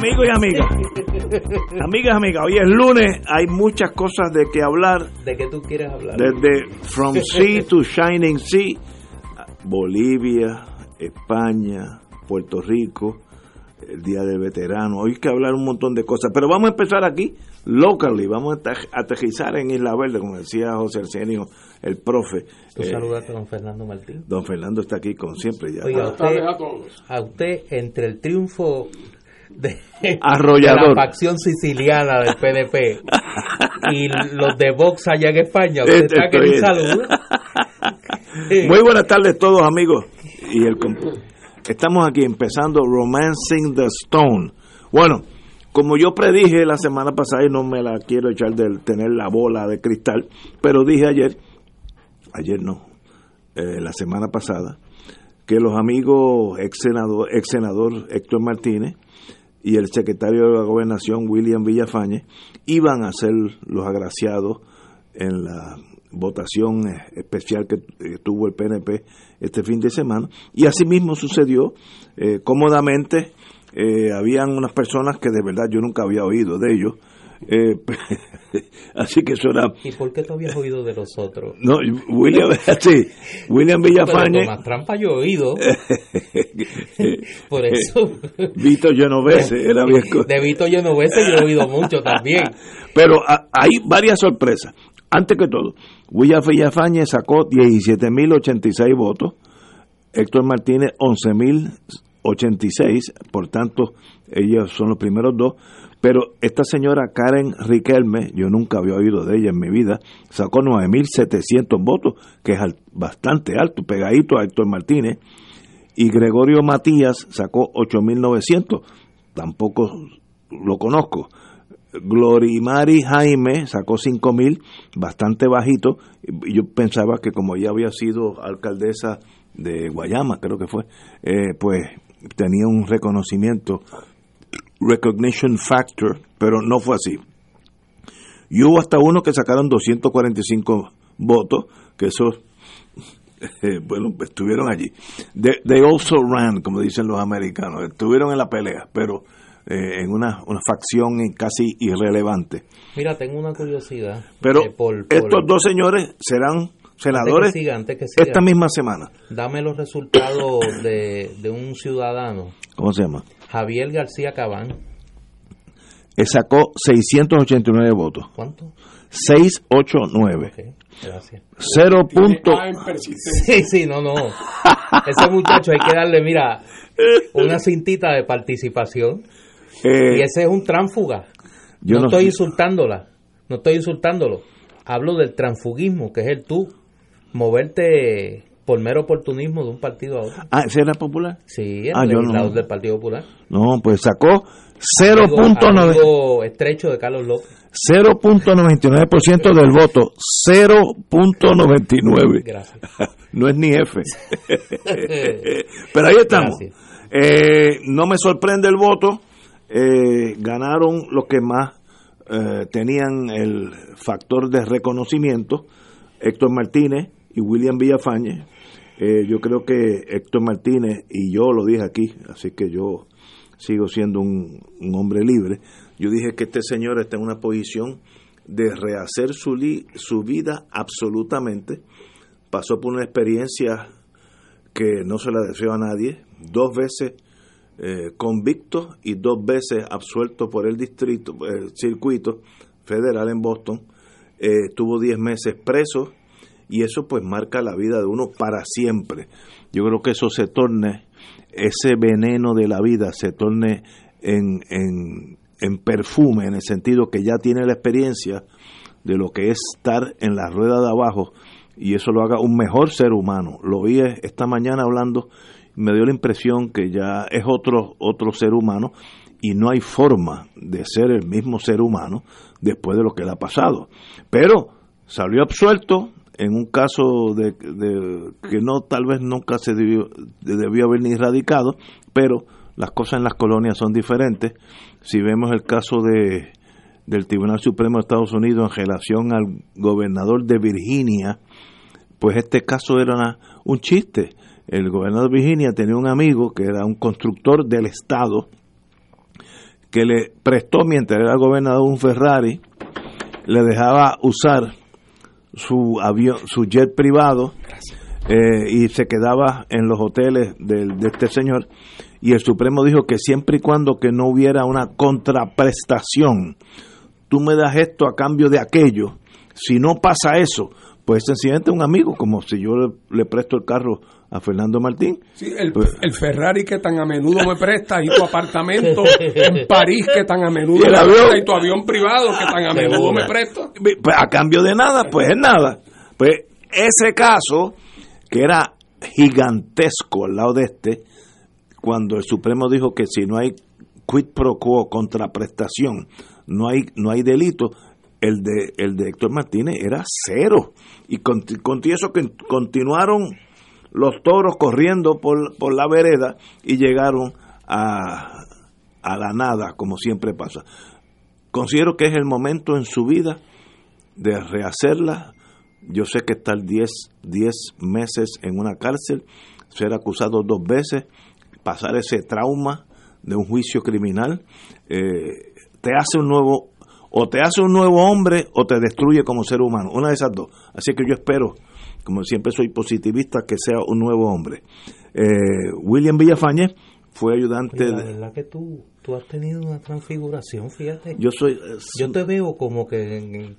Amigos y amigas, amigas, amigas, hoy es lunes, hay muchas cosas de que hablar. ¿De qué tú quieres hablar? Desde From Sea to Shining Sea, Bolivia, España, Puerto Rico, el Día del Veterano. Hoy hay que hablar un montón de cosas, pero vamos a empezar aquí, locally, vamos a aterrizar en Isla Verde, como decía José Arsenio, el profe. Tú eh, a don Fernando Martín. Don Fernando está aquí como siempre. Ya. Oiga, a usted, a usted, entre el triunfo de, Arrollador. la facción siciliana del PDP y los de Vox allá en España, usted está que salud. Muy buenas tardes todos amigos y el Estamos aquí empezando Romancing the Stone. Bueno, como yo predije la semana pasada, y no me la quiero echar de tener la bola de cristal, pero dije ayer, ayer no, eh, la semana pasada, que los amigos ex senador, ex senador Héctor Martínez y el secretario de la gobernación William Villafañe iban a ser los agraciados en la votación especial que eh, tuvo el PNP este fin de semana. Y así mismo sucedió eh, cómodamente. Eh, habían unas personas que de verdad yo nunca había oído de ellos. así que eso era... ¿Y por qué tú habías oído de los otros? No, William, sí, William Villafañe... Pero trampa yo he oído. por eso... Vito Genovese era. De Vito Genovese yo he oído mucho también. Pero hay varias sorpresas. Antes que todo, William Villafañe sacó 17.086 votos, Héctor Martínez 11.086, por tanto, ellos son los primeros dos. Pero esta señora Karen Riquelme, yo nunca había oído de ella en mi vida, sacó 9.700 votos, que es bastante alto, pegadito a Héctor Martínez. Y Gregorio Matías sacó 8.900, tampoco lo conozco. Glorimari Jaime sacó 5 mil, bastante bajito. Yo pensaba que como ella había sido alcaldesa de Guayama, creo que fue, eh, pues tenía un reconocimiento, recognition factor, pero no fue así. Y hubo hasta uno que sacaron 245 votos, que esos, eh, bueno, estuvieron allí. they also ran, como dicen los americanos, estuvieron en la pelea, pero eh, en una, una facción casi irrelevante. Mira, tengo una curiosidad. Pero estos dos señores serán senadores esta misma semana. Dame los resultados de, de un ciudadano. ¿Cómo se llama? Javier García Cabán. Él sacó 689 votos. ¿Cuánto? 689. Okay, gracias. Cero punto. Sí, sí, no, no. Ese muchacho hay que darle, mira, una cintita de participación. Eh, y ese es un tránfuga. Yo no, estoy insultándola, no estoy insultándolo. Hablo del transfugismo, que es el tú moverte por mero oportunismo de un partido a otro. Ah, ¿ese era popular? Sí, el ah, legislador del Partido Popular. No, pues sacó 0.9 estrecho de Carlos López. 0.99% del voto, 0.99. Gracias. No es ni F. Pero ahí estamos. Eh, no me sorprende el voto eh, ganaron los que más eh, tenían el factor de reconocimiento, Héctor Martínez y William Villafañe. Eh, yo creo que Héctor Martínez, y yo lo dije aquí, así que yo sigo siendo un, hombre libre, yo dije que este señor está en una posición de rehacer su, su vida absolutamente. Pasó por una experiencia que no se la deseo a nadie, dos veces eh, convicto y dos veces absuelto por el distrito, el circuito federal en Boston. Eh, estuvo 10 meses preso y eso pues marca la vida de uno para siempre. Yo creo que eso se torne, ese veneno de la vida se torne en, en, en perfume, en el sentido que ya tiene la experiencia de lo que es estar en la rueda de abajo y eso lo haga un mejor ser humano. Lo vi esta mañana hablando, me dio la impresión que ya es otro, otro ser humano y no hay forma de ser el mismo ser humano después de lo que le ha pasado. Pero salió absuelto en un caso de, que no tal vez nunca se debió, debió haber ni erradicado, pero las cosas en las colonias son diferentes. Si vemos el caso de del Tribunal Supremo de Estados Unidos en relación al gobernador de Virginia, pues este caso era un chiste. El gobernador de Virginia tenía un amigo que era un constructor del Estado que le prestó mientras era gobernador un Ferrari, le dejaba usar su avión, su jet privado eh, y se quedaba en los hoteles de, de este señor. Y el Supremo dijo que siempre y cuando que no hubiera una contraprestación, tú me das esto a cambio de aquello, si no pasa eso, pues sencillamente un amigo, como si yo le, presto el carro a Fernando Martín. Sí, el, pues, el, Ferrari que tan a menudo me presta y tu apartamento en París que tan a menudo me presta y tu avión privado que tan a menudo me presta. Pues a cambio de nada, pues es nada. Pues ese caso, que era gigantesco al lado de este, cuando el Supremo dijo que si no hay quid pro quo, contraprestación, no hay, no hay delito, el de, el de Héctor Martínez era cero. Y con, con eso que continuaron los toros corriendo por, por la vereda y llegaron a, a la nada, como siempre pasa. Considero que es el momento en su vida de rehacerla. Yo sé que estar 10 meses en una cárcel, ser acusado dos veces, pasar ese trauma de un juicio criminal, eh, te hace un nuevo, o te hace un nuevo hombre o te destruye como ser humano, una de esas dos. Así que yo espero, como siempre soy positivista, que sea un nuevo hombre. Eh, William Villafañez fue ayudante. la verdad que tú, tú has tenido una transfiguración, fíjate. Yo soy. Eh, yo te veo como que.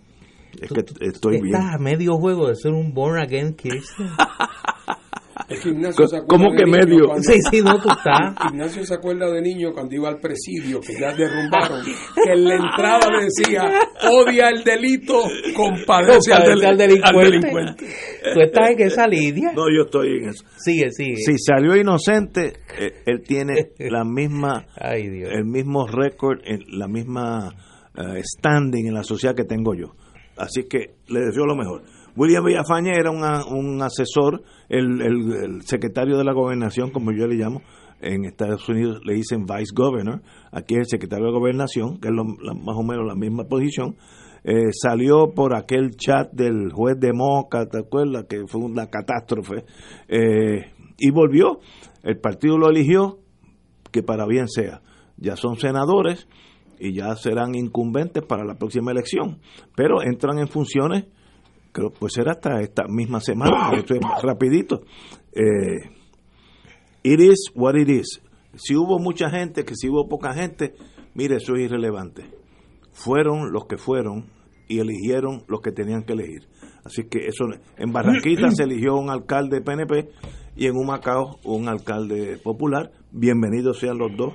es que estoy estás bien. a medio juego de ser un born again Christian. ¿Cómo que medio? sí, sí, no, tú estás. Ignacio se acuerda de niño cuando iba al presidio, que ya derrumbaron, que en la entrada le decía, odia el delito, compadece, al, al, delincuente. ¿Tú estás en esa lidia? No, yo estoy en eso. Sigue, sigue. Si salió inocente, eh, él tiene la misma, el mismo récord, la misma uh, standing en la sociedad que tengo yo. Así que le deseo lo mejor. William Villafañe era un asesor, el, secretario de la gobernación, como yo le llamo, en Estados Unidos le dicen vice governor, aquí es el secretario de gobernación, que es más o menos la misma posición, eh, salió por aquel chat del juez de Moca, ¿te acuerdas? Que fue una catástrofe, eh, y volvió, el partido lo eligió, que para bien sea, ya son senadores y ya serán incumbentes para la próxima elección, pero entran en funciones creo pues será hasta esta misma semana, esto es rapidito. Eh, it is what it is. Si hubo mucha gente, que si hubo poca gente, mire, eso es irrelevante. Fueron los que fueron y eligieron los que tenían que elegir. Así que eso, en Barranquita se eligió un alcalde PNP y en Humacao un alcalde popular. Bienvenidos sean los dos,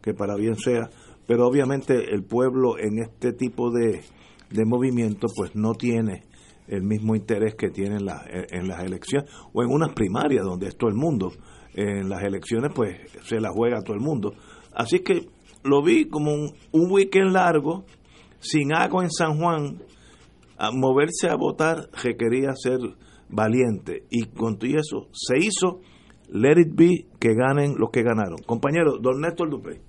que para bien sea. Pero obviamente el pueblo en este tipo de, de movimiento pues no tiene el mismo interés que tiene en, en las elecciones o en unas primarias donde es todo el mundo. En las elecciones pues se la juega todo el mundo. Así que lo vi como un, un weekend largo, sin agua en San Juan, a moverse a votar requería ser valiente y con todo eso se hizo let it be que ganen los que ganaron. Compañero, don Néstor Dupré.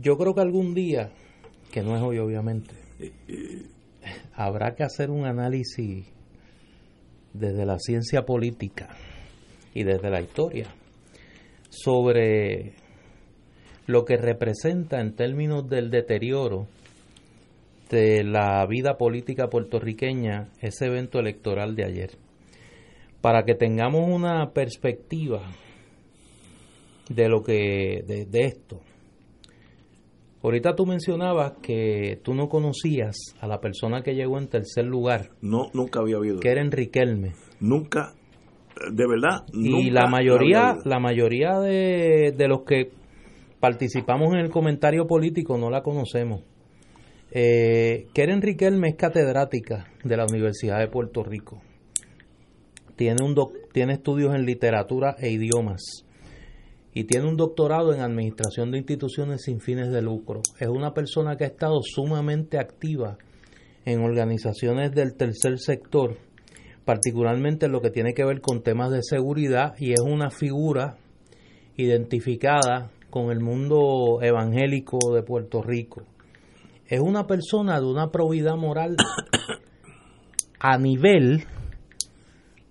Yo creo que algún día, que no es hoy obviamente, eh, eh, habrá que hacer un análisis desde la ciencia política y desde la historia sobre lo que representa en términos del deterioro de la vida política puertorriqueña ese evento electoral de ayer, para que tengamos una perspectiva de lo que de, de esto Ahorita tú mencionabas que tú no conocías a la persona que llegó en tercer lugar. No, nunca había habido. Que era. Nunca, de verdad. Y la mayoría, la mayoría de, de, los que participamos en el comentario político no la conocemos. Eh, Keren Riquelme es catedrática de la Universidad de Puerto Rico. tiene, un tiene estudios en literatura e idiomas y tiene un doctorado en administración de instituciones sin fines de lucro. Es una persona que ha estado sumamente activa en organizaciones del tercer sector, particularmente en lo que tiene que ver con temas de seguridad y es una figura identificada con el mundo evangélico de Puerto Rico. Es una persona de una probidad moral a nivel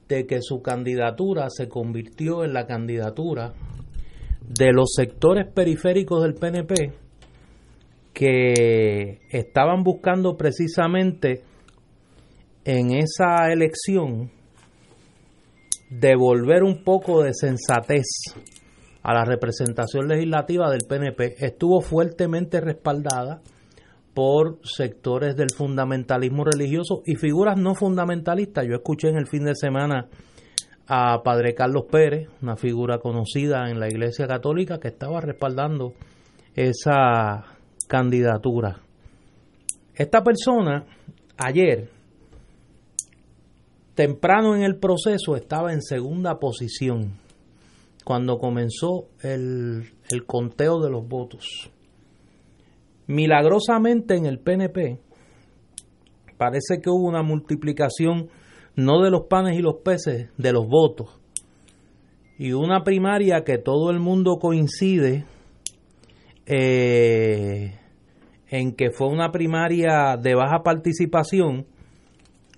de que su candidatura se convirtió en la candidatura de los sectores periféricos del PNP que estaban buscando precisamente en esa elección devolver un poco de sensatez a la representación legislativa del PNP. Estuvo fuertemente respaldada por sectores del fundamentalismo religioso y figuras no fundamentalistas. Yo escuché en el fin de semana a Padre Carlos Pérez, una figura conocida en la Iglesia Católica que estaba respaldando esa candidatura. Esta persona ayer, temprano en el proceso, estaba en segunda posición cuando comenzó el, conteo de los votos. Milagrosamente en el PNP parece que hubo una multiplicación no de los panes y los peces, de los votos. Y una primaria que todo el mundo coincide eh, en que fue una primaria de baja participación,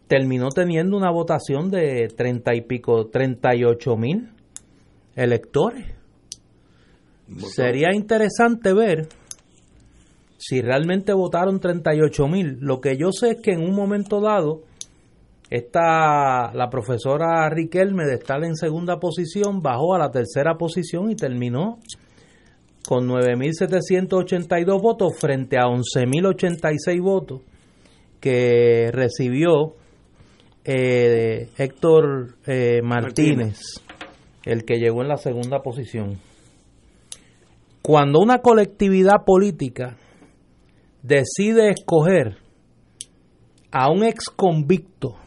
terminó teniendo una votación de treinta y pico, treinta y ocho mil electores. Sería interesante ver si realmente votaron 38 mil. Lo que yo sé es que en un momento dado esta, la profesora Riquelme de estar en segunda posición bajó a la tercera posición y terminó con 9.782 votos frente a 11.086 votos que recibió eh, Héctor eh, Martínez, el que llegó en la segunda posición. Cuando una colectividad política decide escoger a un ex convicto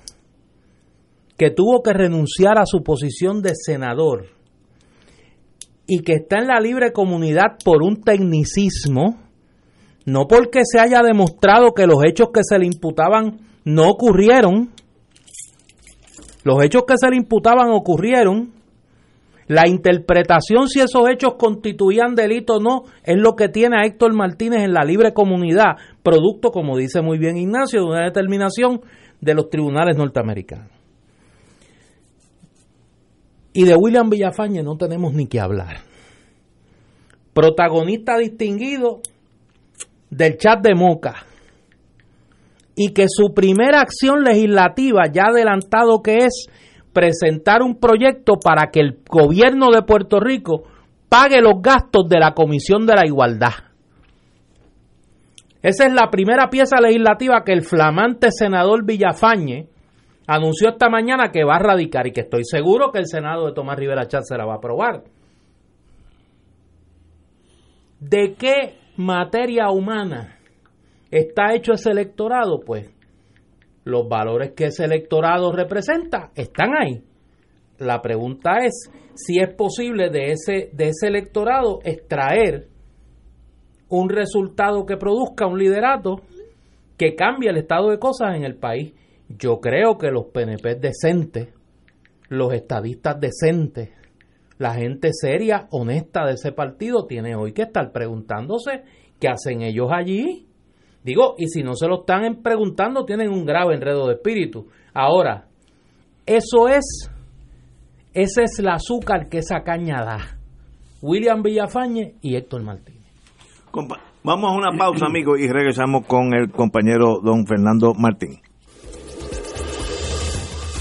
que tuvo que renunciar a su posición de senador y que está en la libre comunidad por un tecnicismo, no porque se haya demostrado que los hechos que se le imputaban no ocurrieron, los hechos que se le imputaban ocurrieron, la interpretación si esos hechos constituían delito o no es lo que tiene a Héctor Martínez en la libre comunidad, producto, como dice muy bien Ignacio, de una determinación de los tribunales norteamericanos. Y de William Villafañe no tenemos ni que hablar. Protagonista distinguido del chat de Moca. Y que su primera acción legislativa, ya adelantado que es presentar un proyecto para que el gobierno de Puerto Rico pague los gastos de la Comisión de la Igualdad. Esa es la primera pieza legislativa que el flamante senador Villafañe anunció esta mañana que va a radicar y que estoy seguro que el Senado de Tomás Rivera Chat se la va a aprobar. ¿De qué materia humana está hecho ese electorado? Pues los valores que ese electorado representa están ahí. La pregunta es si es posible de ese, de ese electorado extraer un resultado que produzca un liderato que cambie el estado de cosas en el país. Yo creo que los PNP decentes, los estadistas decentes, la gente seria, honesta de ese partido tiene hoy que estar preguntándose qué hacen ellos allí. Digo, y si no se lo están preguntando, tienen un grave enredo de espíritu. Ahora, eso es, ese es el azúcar que esa caña da. William Villafañe y Héctor Martínez. Vamos a una pausa, amigos, y regresamos con el compañero don Fernando Martín.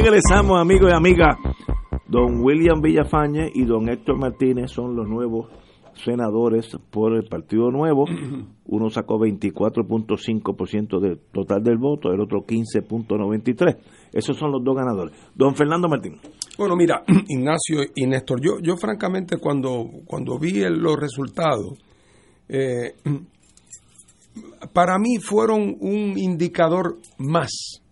Regresamos, amigos y amigas. Don William Villafañe y don Héctor Martínez son los nuevos senadores por el Partido Nuevo. Uno sacó 24.5% del total del voto, el otro 15.93%. Esos son los dos ganadores. Don Fernando Martín. Bueno, mira, Ignacio y Néstor, yo, yo francamente cuando, cuando vi los resultados, eh, para mí fueron un indicador más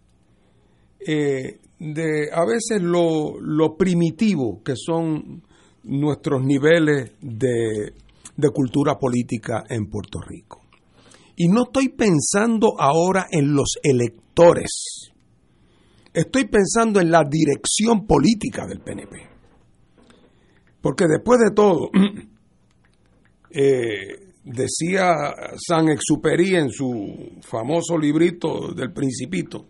eh, de a veces lo, lo primitivo que son nuestros niveles de, de cultura política en Puerto Rico. Y no estoy pensando ahora en los electores, estoy pensando en la dirección política del PNP. Porque después de todo, eh, decía San Exupéry en su famoso librito del Principito,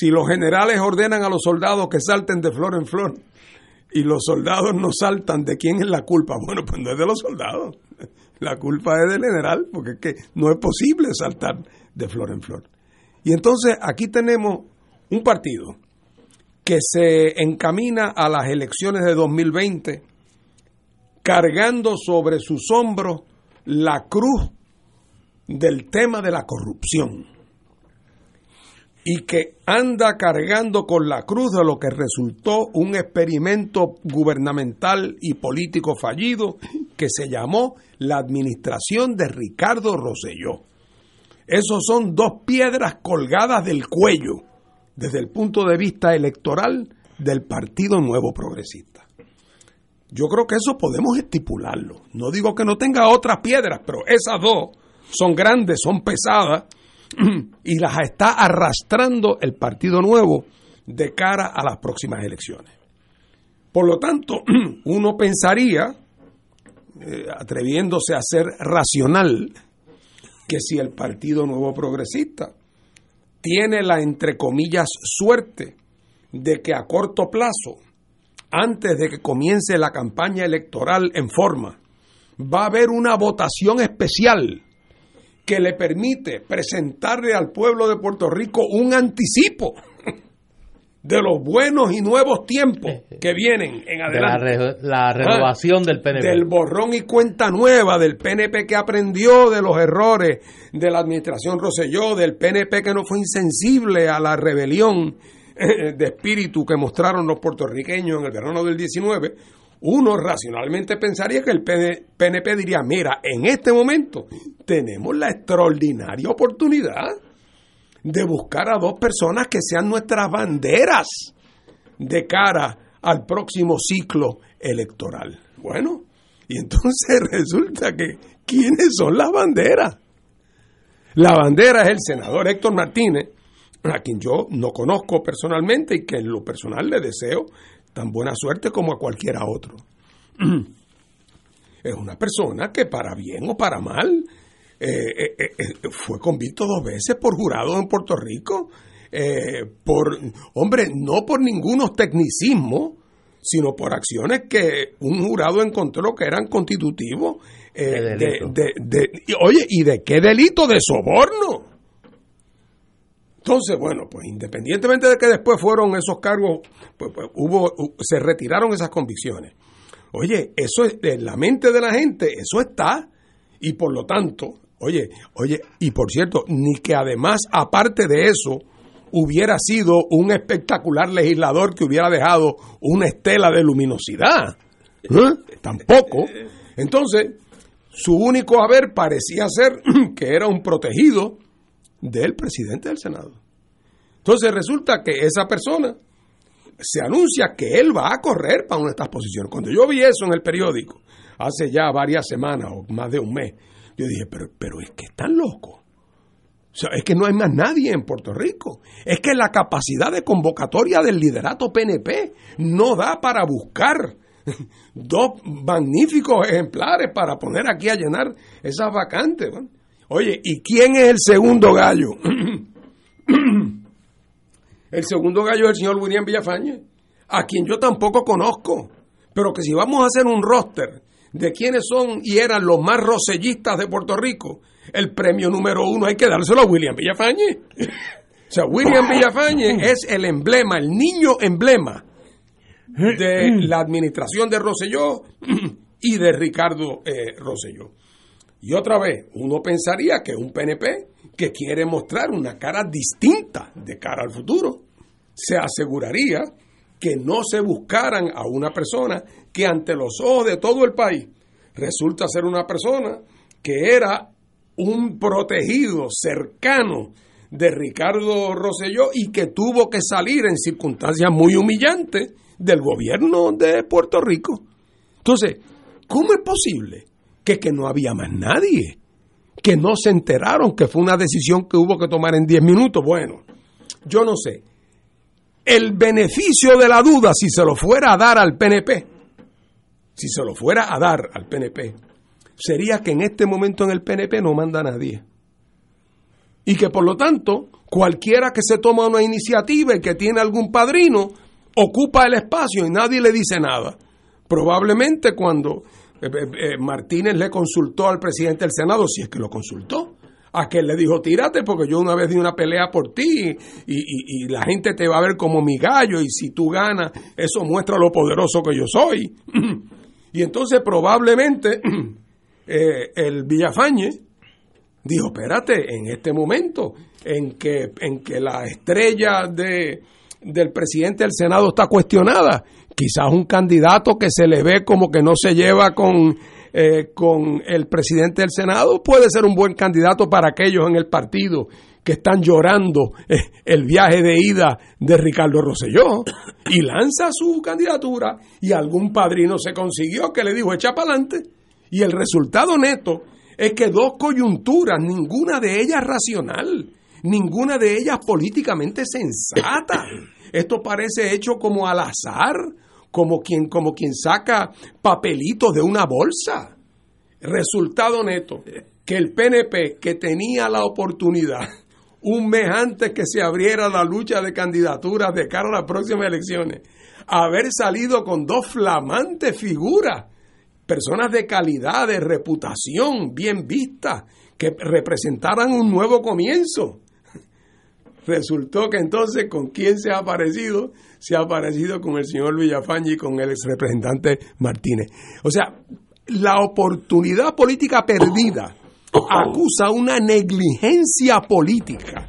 si los generales ordenan a los soldados que salten de flor en flor, y los soldados no saltan, ¿de quién es la culpa? Bueno, pues no es de los soldados. La culpa es del general, porque es que no es posible saltar de flor en flor. Y entonces aquí tenemos un partido que se encamina a las elecciones de 2020 cargando sobre sus hombros la cruz del tema de la corrupción y que anda cargando con la cruz de lo que resultó un experimento gubernamental y político fallido que se llamó la administración de Ricardo Rosselló. Esos son dos piedras colgadas del cuello desde el punto de vista electoral del Partido Nuevo Progresista. Yo creo que eso podemos estipularlo. No digo que no tenga otras piedras, pero esas dos son grandes, son pesadas y las está arrastrando el Partido Nuevo de cara a las próximas elecciones. Por lo tanto, uno pensaría, eh, atreviéndose a ser racional, que si el Partido Nuevo Progresista tiene la, entre comillas, suerte de que a corto plazo, antes de que comience la campaña electoral en forma, va a haber una votación especial que le permite presentarle al pueblo de Puerto Rico un anticipo de los buenos y nuevos tiempos que vienen en adelante. la, ah, renovación del PNP. Del borrón y cuenta nueva, del PNP que aprendió de los errores de la administración Roselló, del PNP que no fue insensible a la rebelión eh, de espíritu que mostraron los puertorriqueños en el verano del 19 uno racionalmente pensaría que el PNP diría, mira, en este momento tenemos la extraordinaria oportunidad de buscar a dos personas que sean nuestras banderas de cara al próximo ciclo electoral. Bueno, y entonces resulta que, ¿quiénes son las banderas? La bandera es el senador Héctor Martínez, a quien yo no conozco personalmente y que en lo personal le deseo tan buena suerte como a cualquiera otro. es una persona que para bien o para mal eh, eh, eh, fue convicto dos veces por jurado en Puerto Rico, por, hombre, no por ningunos tecnicismos, sino por acciones que un jurado encontró que eran constitutivos. oye, ¿y de qué delito? De soborno. Entonces, bueno, pues independientemente de que después fueron esos cargos, pues, pues hubo, se retiraron esas convicciones. Oye, eso es en la mente de la gente, eso está. Y por lo tanto, oye, oye, y por cierto, ni que además, aparte de eso, hubiera sido un espectacular legislador que hubiera dejado una estela de luminosidad. ¿Eh? Tampoco. Entonces, su único haber parecía ser que era un protegido del presidente del Senado. Entonces resulta que esa persona se anuncia que él va a correr para una de estas posiciones. Cuando yo vi eso en el periódico, hace ya varias semanas o más de un mes, yo dije, pero, pero es que están locos. O sea, es que no hay más nadie en Puerto Rico. Es que la capacidad de convocatoria del liderato PNP no da para buscar dos magníficos ejemplares para poner aquí a llenar esas vacantes. Oye, ¿y quién es el segundo gallo? el segundo gallo es el señor William Villafañe, a quien yo tampoco conozco, pero que si vamos a hacer un roster de quiénes son y eran los más rosellistas de Puerto Rico, el premio número uno hay que dárselo a William Villafañe. O sea, William Villafañe es el emblema, el niño emblema de la administración de Rosselló y de Ricardo eh, Rosselló. Y otra vez, uno pensaría que un PNP que quiere mostrar una cara distinta de cara al futuro, se aseguraría que no se buscaran a una persona que ante los ojos de todo el país resulta ser una persona que era un protegido cercano de Ricardo Rosselló y que tuvo que salir en circunstancias muy humillantes del gobierno de Puerto Rico. Entonces, ¿cómo es posible que, no había más nadie? Que no se enteraron que fue una decisión que hubo que tomar en 10 minutos. Bueno, yo no sé. El beneficio de la duda, si se lo fuera a dar al PNP, si se lo fuera a dar al PNP, sería que en este momento en el PNP no manda nadie. Y que por lo tanto, cualquiera que se toma una iniciativa y que tiene algún padrino, ocupa el espacio y nadie le dice nada. Probablemente cuando Martínez le consultó al presidente del Senado, si es que lo consultó, a que le dijo, tírate porque yo una vez di una pelea por ti y, la gente te va a ver como mi gallo y si tú ganas, eso muestra lo poderoso que yo soy. y entonces probablemente el Villafañe dijo, espérate, en este momento en que, en que la estrella de, del presidente del Senado está cuestionada. Quizás un candidato que se le ve como que no se lleva con, eh, con el presidente del Senado puede ser un buen candidato para aquellos en el partido que están llorando eh, el viaje de ida de Ricardo Rosselló y lanza su candidatura y algún padrino se consiguió que le dijo echa para adelante y el resultado neto es que dos coyunturas, ninguna de ellas racional, ninguna de ellas políticamente sensata. Esto parece hecho como al azar, como quien, como quien saca papelitos de una bolsa. Resultado neto, que el PNP, que tenía la oportunidad un mes antes que se abriera la lucha de candidaturas de cara a las próximas elecciones, haber salido con dos flamantes figuras, personas de calidad, de reputación, bien vistas, que representaran un nuevo comienzo. Resultó que entonces con quién se ha aparecido, se ha aparecido con el señor Villafañe y con el ex representante Martínez. O sea, la oportunidad política perdida acusa una negligencia política.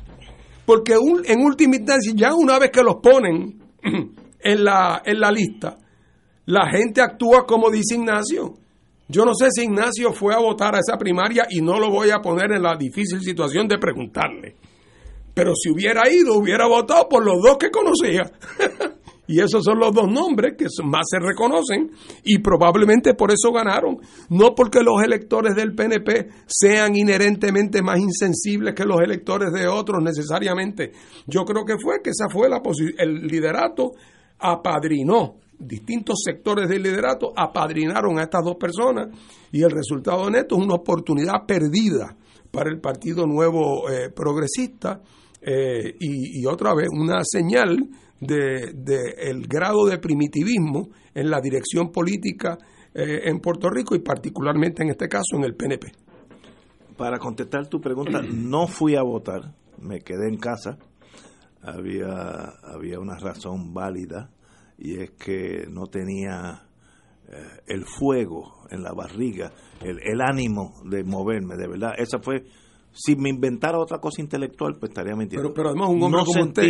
Porque en última instancia, ya una vez que los ponen en la, en la lista, la gente actúa como dice Ignacio. Yo no sé si Ignacio fue a votar a esa primaria y no lo voy a poner en la difícil situación de preguntarle. Pero si hubiera ido, hubiera votado por los dos que conocía. y esos son los dos nombres que más se reconocen y probablemente por eso ganaron. No porque los electores del PNP sean inherentemente más insensibles que los electores de otros necesariamente. Yo creo que fue que esa fue la el liderato apadrinó distintos sectores del liderato apadrinaron a estas dos personas y el resultado neto es una oportunidad perdida para el Partido Nuevo eh, Progresista eh, y, otra vez una señal de, el grado de primitivismo en la dirección política eh, en Puerto Rico y particularmente en este caso en el PNP. Para contestar tu pregunta, no fui a votar, me quedé en casa. Había, había una razón válida y es que no tenía eh, el fuego en la barriga, el ánimo de moverme, de verdad. Esa fue si me inventara otra cosa intelectual, pues estaría mintiendo. Pero, además un hombre como usted,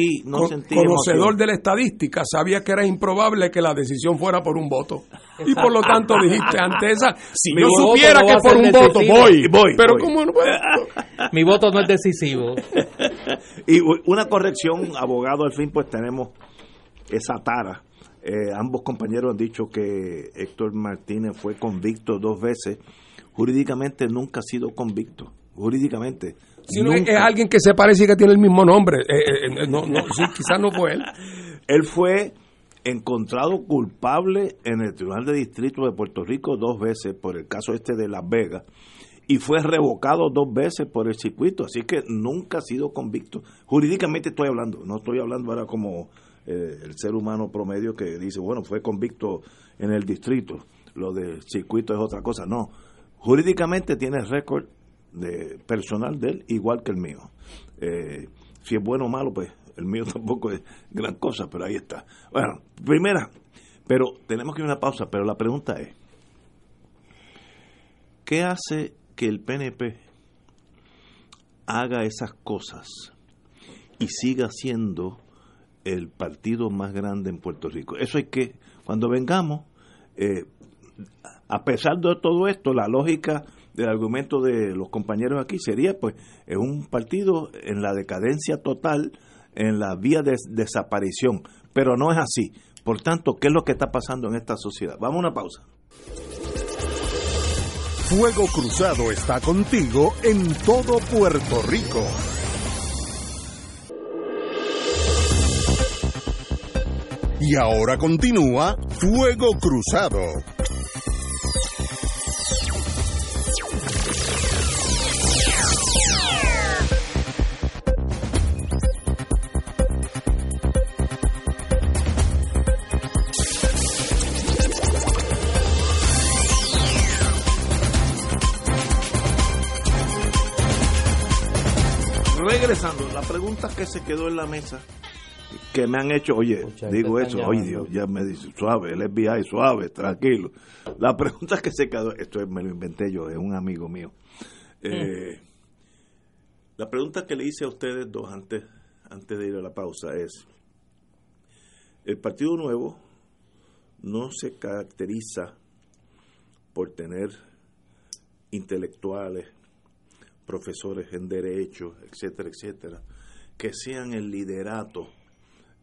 conocedor de la estadística, sabía que era improbable que la decisión fuera por un voto. Y por lo tanto dijiste ante esa, si yo supiera que por un voto, voy, voy. Pero como no Mi voto no es decisivo. y una corrección, abogado, al fin pues tenemos esa tara. Eh, ambos compañeros han dicho que Héctor Martínez fue convicto dos veces. Jurídicamente nunca ha sido convicto jurídicamente. Si no, es alguien que se parece y que tiene el mismo nombre. Eh, eh, eh, no, no, quizás no fue él. Él fue encontrado culpable en el Tribunal de Distrito de Puerto Rico dos veces por el caso este de Las Vegas y fue revocado dos veces por el circuito, así que nunca ha sido convicto. Jurídicamente estoy hablando, no estoy hablando ahora como el ser humano promedio que dice, bueno, fue convicto en el distrito, lo del circuito es otra cosa, no. Jurídicamente tiene récord de personal de él igual que el mío. Eh, Si es bueno o malo, pues el mío tampoco es gran cosa, pero ahí está. Bueno, primera, pero tenemos que ir a una pausa, pero la pregunta es, ¿qué hace que el PNP haga esas cosas y siga siendo el partido más grande en Puerto Rico? Eso hay que, cuando vengamos, eh, a pesar de todo esto, la lógica del argumento de los compañeros aquí sería, pues, es un partido en la decadencia total, en la vía de desaparición, pero no es así. Por tanto, ¿qué es lo que está pasando en esta sociedad? Vamos a una pausa. Fuego Cruzado está contigo en todo Puerto Rico. Y ahora continúa Fuego Cruzado. Regresando, la pregunta que se quedó en la mesa que me han hecho, oye, digo eso, oye Dios, ya me dice, suave, el FBI, suave, tranquilo. La pregunta que se quedó, esto me lo inventé yo, es un amigo mío. Eh, la pregunta que le hice a ustedes dos antes, antes de ir a la pausa es, el Partido Nuevo no se caracteriza por tener intelectuales, profesores en derecho, etcétera, etcétera, que sean el liderato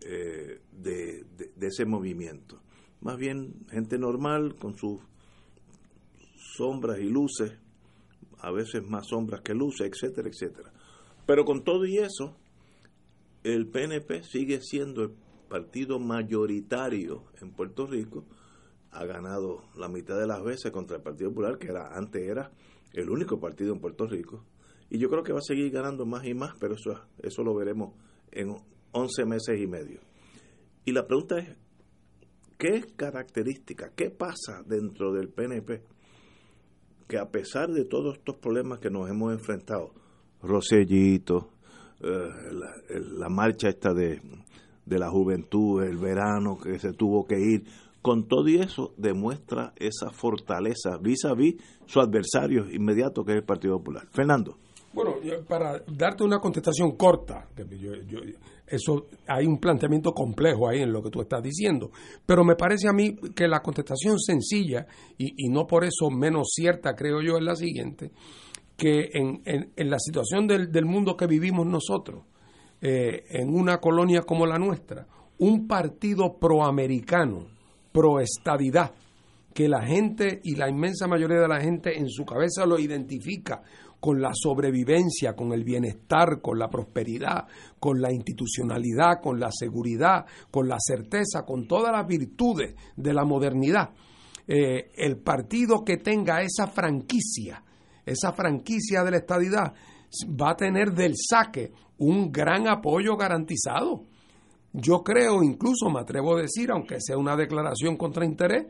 eh, de, ese movimiento. Más bien gente normal con sus sombras y luces, a veces más sombras que luces, etcétera, etcétera. Pero con todo y eso, el PNP sigue siendo el partido mayoritario en Puerto Rico, ha ganado la mitad de las veces contra el Partido Popular, que era antes era el único partido en Puerto Rico, y yo creo que va a seguir ganando más y más, pero eso, eso lo veremos en 11 meses y medio. Y la pregunta es, ¿qué característica, qué pasa dentro del PNP que a pesar de todos estos problemas que nos hemos enfrentado, Rosellito, eh, la, marcha esta de, de la juventud, el verano que se tuvo que ir, con todo y eso demuestra esa fortaleza vis a vis su adversario inmediato que es el Partido Popular. Fernando. Bueno, para darte una contestación corta, eso hay un planteamiento complejo ahí en lo que tú estás diciendo, pero me parece a mí que la contestación sencilla y, no por eso menos cierta creo yo es la siguiente, que en, en, la situación del, del, mundo que vivimos nosotros, eh, en una colonia como la nuestra, un partido proamericano, proestadidad, que la gente y la inmensa mayoría de la gente en su cabeza lo identifica con la sobrevivencia, con el bienestar, con la prosperidad, con la institucionalidad, con la seguridad, con la certeza, con todas las virtudes de la modernidad. Eh, el partido que tenga esa franquicia, esa franquicia de la estadidad, va a tener del saque un gran apoyo garantizado. Yo creo, incluso me atrevo a decir, aunque sea una declaración contra interés,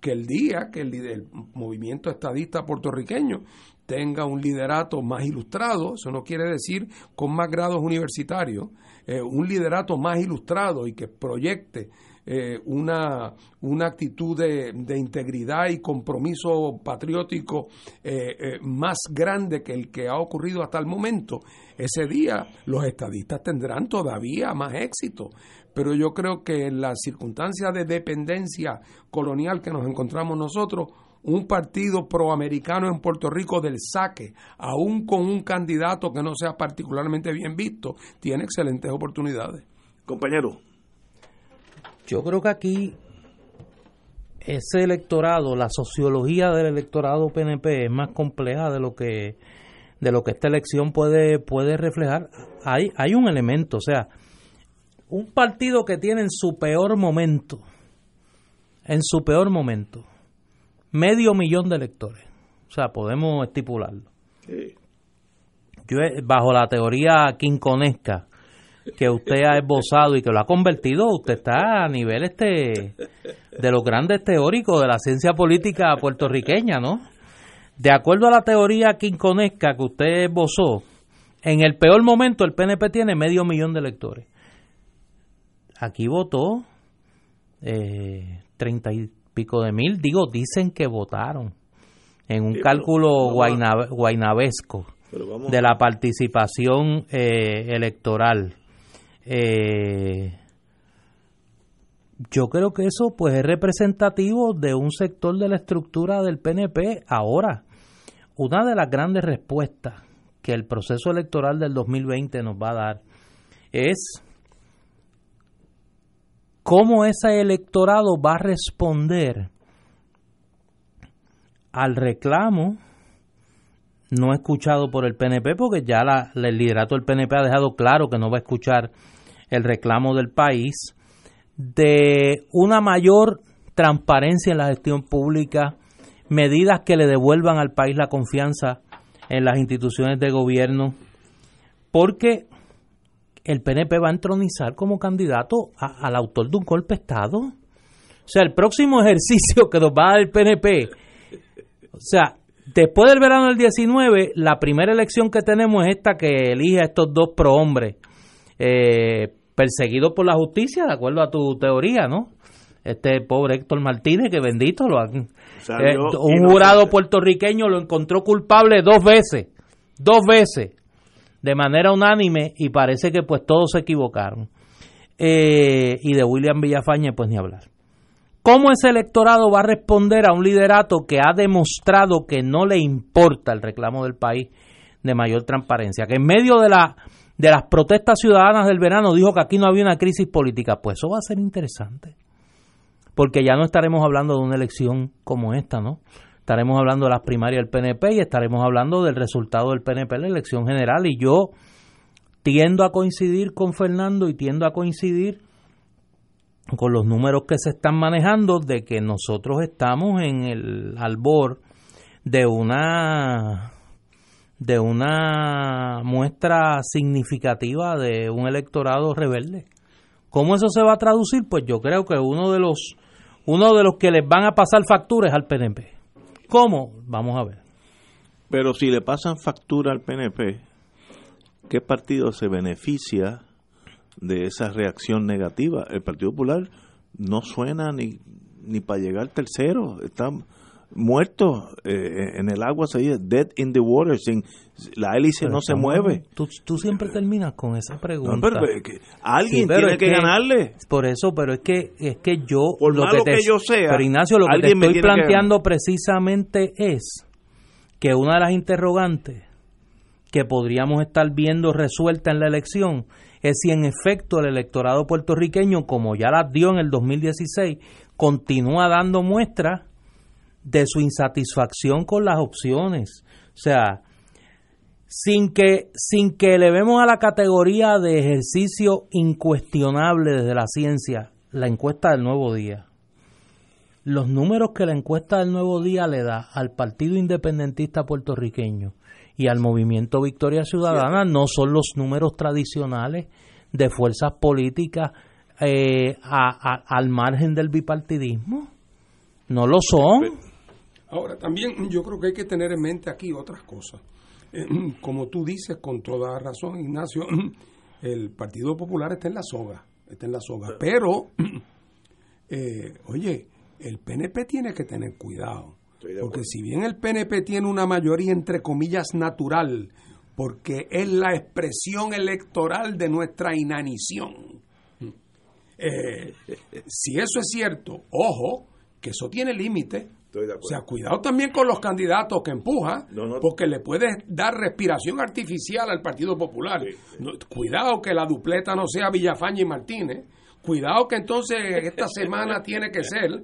que el día que el, movimiento estadista puertorriqueño tenga un liderato más ilustrado, eso no quiere decir con más grados universitarios, eh, un liderato más ilustrado y que proyecte eh, una, una, actitud de, integridad y compromiso patriótico eh, más grande que el que ha ocurrido hasta el momento, ese día los estadistas tendrán todavía más éxito. Pero yo creo que en las circunstancias de dependencia colonial que nos encontramos nosotros, un partido proamericano en Puerto Rico del saque, aún con un candidato que no sea particularmente bien visto, tiene excelentes oportunidades. Compañero. Yo creo que aquí ese electorado, la sociología del electorado PNP es más compleja de lo que de lo que esta elección puede puede reflejar. Hay hay un elemento, o sea, un partido que tiene en su peor momento, en su peor momento, medio millón de electores. O sea, podemos estipularlo. Yo, bajo la teoría quinconesca que usted ha esbozado y que lo ha convertido, usted está a nivel este de los grandes teóricos de la ciencia política puertorriqueña, ¿no? De acuerdo a la teoría quinconesca que usted esbozó, En el peor momento el PNP tiene medio millón de electores. Aquí votó eh, treinta y pico de mil, digo, dicen que votaron en un cálculo guainabesco de la participación eh, electoral. Eh, yo creo que eso pues es representativo de un sector de la estructura del PNP ahora. Una de las grandes respuestas que el proceso electoral del 2020 nos va a dar es cómo ese electorado va a responder al reclamo no escuchado por el PNP, porque ya la, el liderato del PNP ha dejado claro que no va a escuchar el reclamo del país, de una mayor transparencia en la gestión pública, medidas que le devuelvan al país la confianza en las instituciones de gobierno, porque el PNP va a entronizar como candidato al autor de un golpe de Estado. O sea, el próximo ejercicio que nos va a dar el PNP, o sea, después del verano del 19, la primera elección que tenemos es esta que elige a estos dos prohombres, eh, perseguidos por la justicia, de acuerdo a tu teoría, ¿no? Este pobre Héctor Martínez, que bendito lo han... Eh, un jurado puertorriqueño lo encontró culpable dos veces, dos veces, de manera unánime, y parece que pues todos se equivocaron. Eh, y de William Villafañe, pues ni hablar. ¿Cómo ese electorado va a responder a un liderato que ha demostrado que no le importa el reclamo del país de mayor transparencia? Que en medio de, la, de las protestas ciudadanas del verano dijo que aquí no había una crisis política. Pues eso va a ser interesante. Porque ya no estaremos hablando de una elección como esta, ¿no? Estaremos hablando de las primarias del PNP y estaremos hablando del resultado del PNP en la elección general. Y yo tiendo a coincidir con Fernando y tiendo a coincidir con los números que se están manejando de que nosotros estamos en el albor de una de una muestra significativa de un electorado rebelde. ¿Cómo eso se va a traducir? Pues yo creo que uno de los uno de los que les van a pasar facturas al PNP. ¿Cómo? Vamos a ver. Pero si le pasan factura al PNP, ¿qué partido se beneficia de esa reacción negativa. El Partido Popular no suena ni, ni para llegar tercero, está muerto eh, en el agua, se dice dead in the water, sin, la hélice no se mueve. Tú, tú, siempre terminas con esa pregunta. alguien tiene que, ganarle. Por eso, pero es que es que yo lo que, yo sea, pero Ignacio lo que te estoy planteando precisamente es que una de las interrogantes que podríamos estar viendo resuelta en la elección es si en efecto el electorado puertorriqueño, como ya las dio en el 2016, continúa dando muestras de su insatisfacción con las opciones. O sea, sin que, sin que elevemos a la categoría de ejercicio incuestionable desde la ciencia la encuesta del nuevo día. Los números que la encuesta del nuevo día le da al Partido Independentista puertorriqueño y al movimiento Victoria Ciudadana no son los números tradicionales de fuerzas políticas eh, al margen del bipartidismo. No lo son. Ahora, también yo creo que hay que tener en mente aquí otras cosas. Eh, como tú dices con toda razón, Ignacio, el Partido Popular está en la soga, está en la soga. Pero, eh, oye, el PNP tiene que tener cuidado porque si bien el PNP tiene una mayoría entre comillas natural, porque es la expresión electoral de nuestra inanición. Eh, si eso es cierto, ojo, que eso tiene límite. O sea, cuidado también con los candidatos que empujan, porque le puedes dar respiración artificial al Partido Popular. cuidado que la dupleta no sea Villafaña y Martínez. Cuidado que entonces esta semana tiene que ser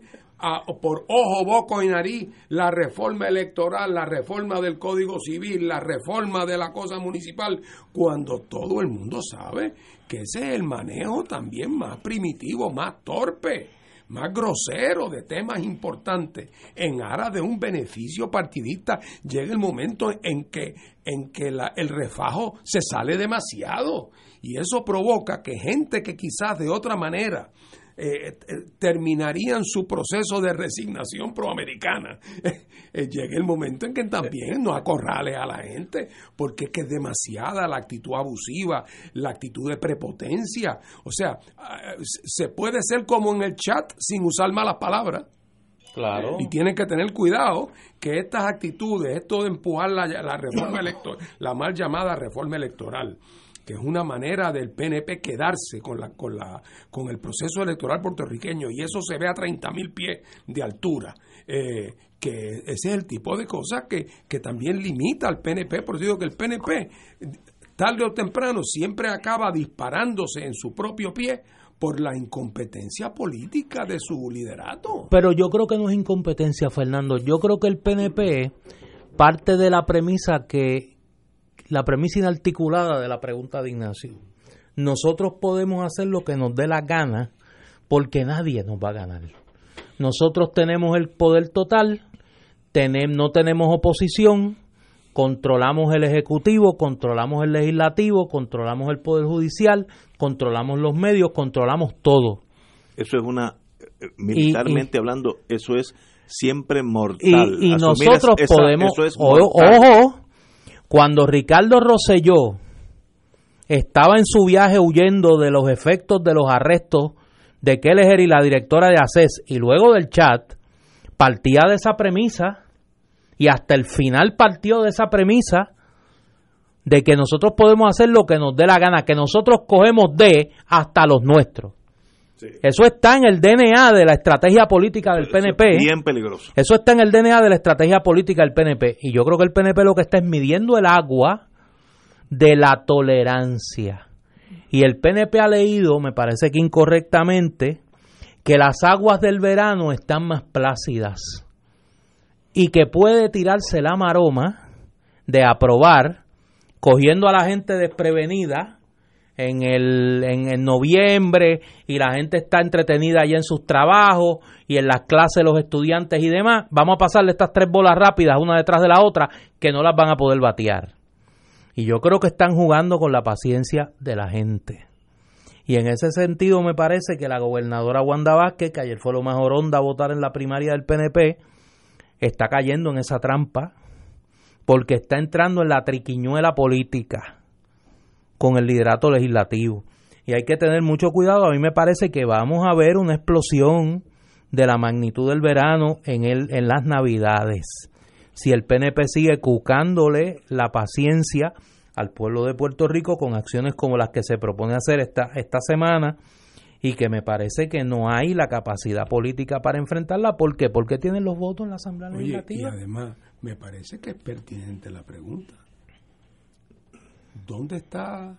por ojo, boco y nariz la reforma electoral, la reforma del Código Civil, la reforma de la cosa municipal, cuando todo el mundo sabe que ese es el manejo también más primitivo, más torpe, más grosero de temas importantes en aras de un beneficio partidista. Llega el momento en que, en que el refajo se sale demasiado y eso provoca que gente que quizás de otra manera eh, terminarían su proceso de resignación proamericana. Llega el momento en que también no acorrale a la gente, porque es que es demasiada la actitud abusiva, la actitud de prepotencia. O sea, se puede ser como en el chat sin usar malas palabras. Claro. Y tienen que tener cuidado que estas actitudes, esto de empujar la, la reforma electoral, la mal llamada reforma electoral, que es una manera del PNP quedarse con la con la con el proceso electoral puertorriqueño y eso se ve a 30 mil pies de altura eh, que ese es el tipo de cosas que, que también limita al PNP por eso digo que el PNP tarde o temprano siempre acaba disparándose en su propio pie por la incompetencia política de su liderato. Pero yo creo que no es incompetencia, Fernando. Yo creo que el PNP parte de la premisa que la premisa inarticulada de la pregunta de Ignacio. Nosotros podemos hacer lo que nos dé la gana porque nadie nos va a ganar. Nosotros tenemos el poder total, no tenemos oposición, controlamos el Ejecutivo, controlamos el Legislativo, controlamos el Poder Judicial, controlamos los medios, controlamos todo. Eso es una, eh, militarmente hablando, eso es siempre mortal. Y, nosotros podemos, ojo, cuando Ricardo Rosselló estaba en su viaje huyendo de los efectos de los arrestos de Kelleher y la directora de ACES y luego del chat, partía de esa premisa y hasta el final partió de esa premisa de que nosotros podemos hacer lo que nos dé la gana, que nosotros cogemos de hasta los nuestros. Eso está en el DNA de la estrategia política del PNP. bien peligroso. Eso está en el DNA de la estrategia política del PNP. Y yo creo que el PNP lo que está es midiendo el agua de la tolerancia. Y el PNP ha leído, me parece que incorrectamente, que las aguas del verano están más plácidas y que puede tirarse la maroma de aprobar, cogiendo a la gente desprevenida en el en, noviembre y la gente está entretenida allá en sus trabajos y en las clases los estudiantes y demás, vamos a pasarle estas tres bolas rápidas una detrás de la otra que no las van a poder batear. Y yo creo que están jugando con la paciencia de la gente. Y en ese sentido me parece que la gobernadora Wanda Vázquez, que ayer fue lo mejor a votar en la primaria del PNP, está cayendo en esa trampa porque está entrando en la triquiñuela política con el liderato legislativo. Y hay que tener mucho cuidado. A mí me parece que vamos a ver una explosión de la magnitud del verano en, el, en las navidades. Si el PNP sigue cucándole la paciencia al pueblo de Puerto Rico con acciones como las que se propone hacer esta, esta semana, y que me parece que no hay la capacidad política para enfrentarla. ¿Por qué? Porque tienen los votos en la Asamblea Legislativa. Y además, me parece que es pertinente la pregunta. ¿Dónde está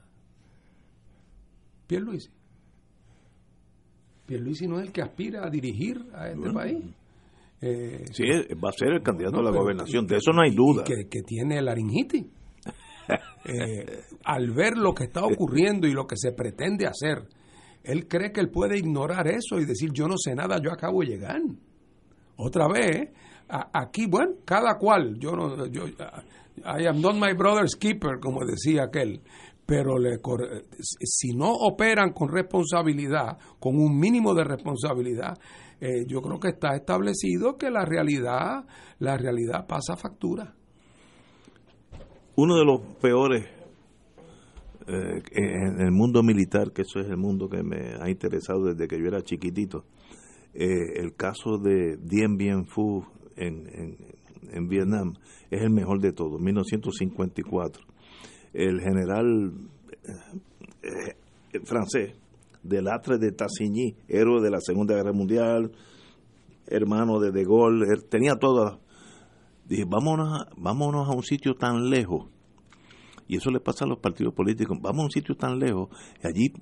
Pierluisi? Pierluisi no es el que aspira a dirigir a este país. Eh, sí, va a ser el candidato a la gobernación, de eso no hay duda. Que, que tiene laringitis. eh, al ver lo que está ocurriendo y lo que se pretende hacer, él cree que él puede ignorar eso y decir yo no sé nada, yo acabo de llegar. Otra vez, aquí, bueno, cada cual, yo no, yo, I am not my brother's keeper, como decía aquel, pero le, si no operan con responsabilidad, con un mínimo de responsabilidad, eh, yo creo que está establecido que la realidad, la realidad pasa factura. Uno de los peores eh, en el mundo militar, que eso es el mundo que me ha interesado desde que yo era chiquitito, eh, el caso de Dien Bien Phu en, en, Vietnam es el mejor de todos, 1954. El general eh, francés, Delatre de Tassigny, héroe de la Segunda Guerra Mundial, hermano de De Gaulle, tenía todo. Dije, vámonos vámonos a un sitio tan lejos y eso le pasa a los partidos políticos. Vamos a un sitio tan lejos y allí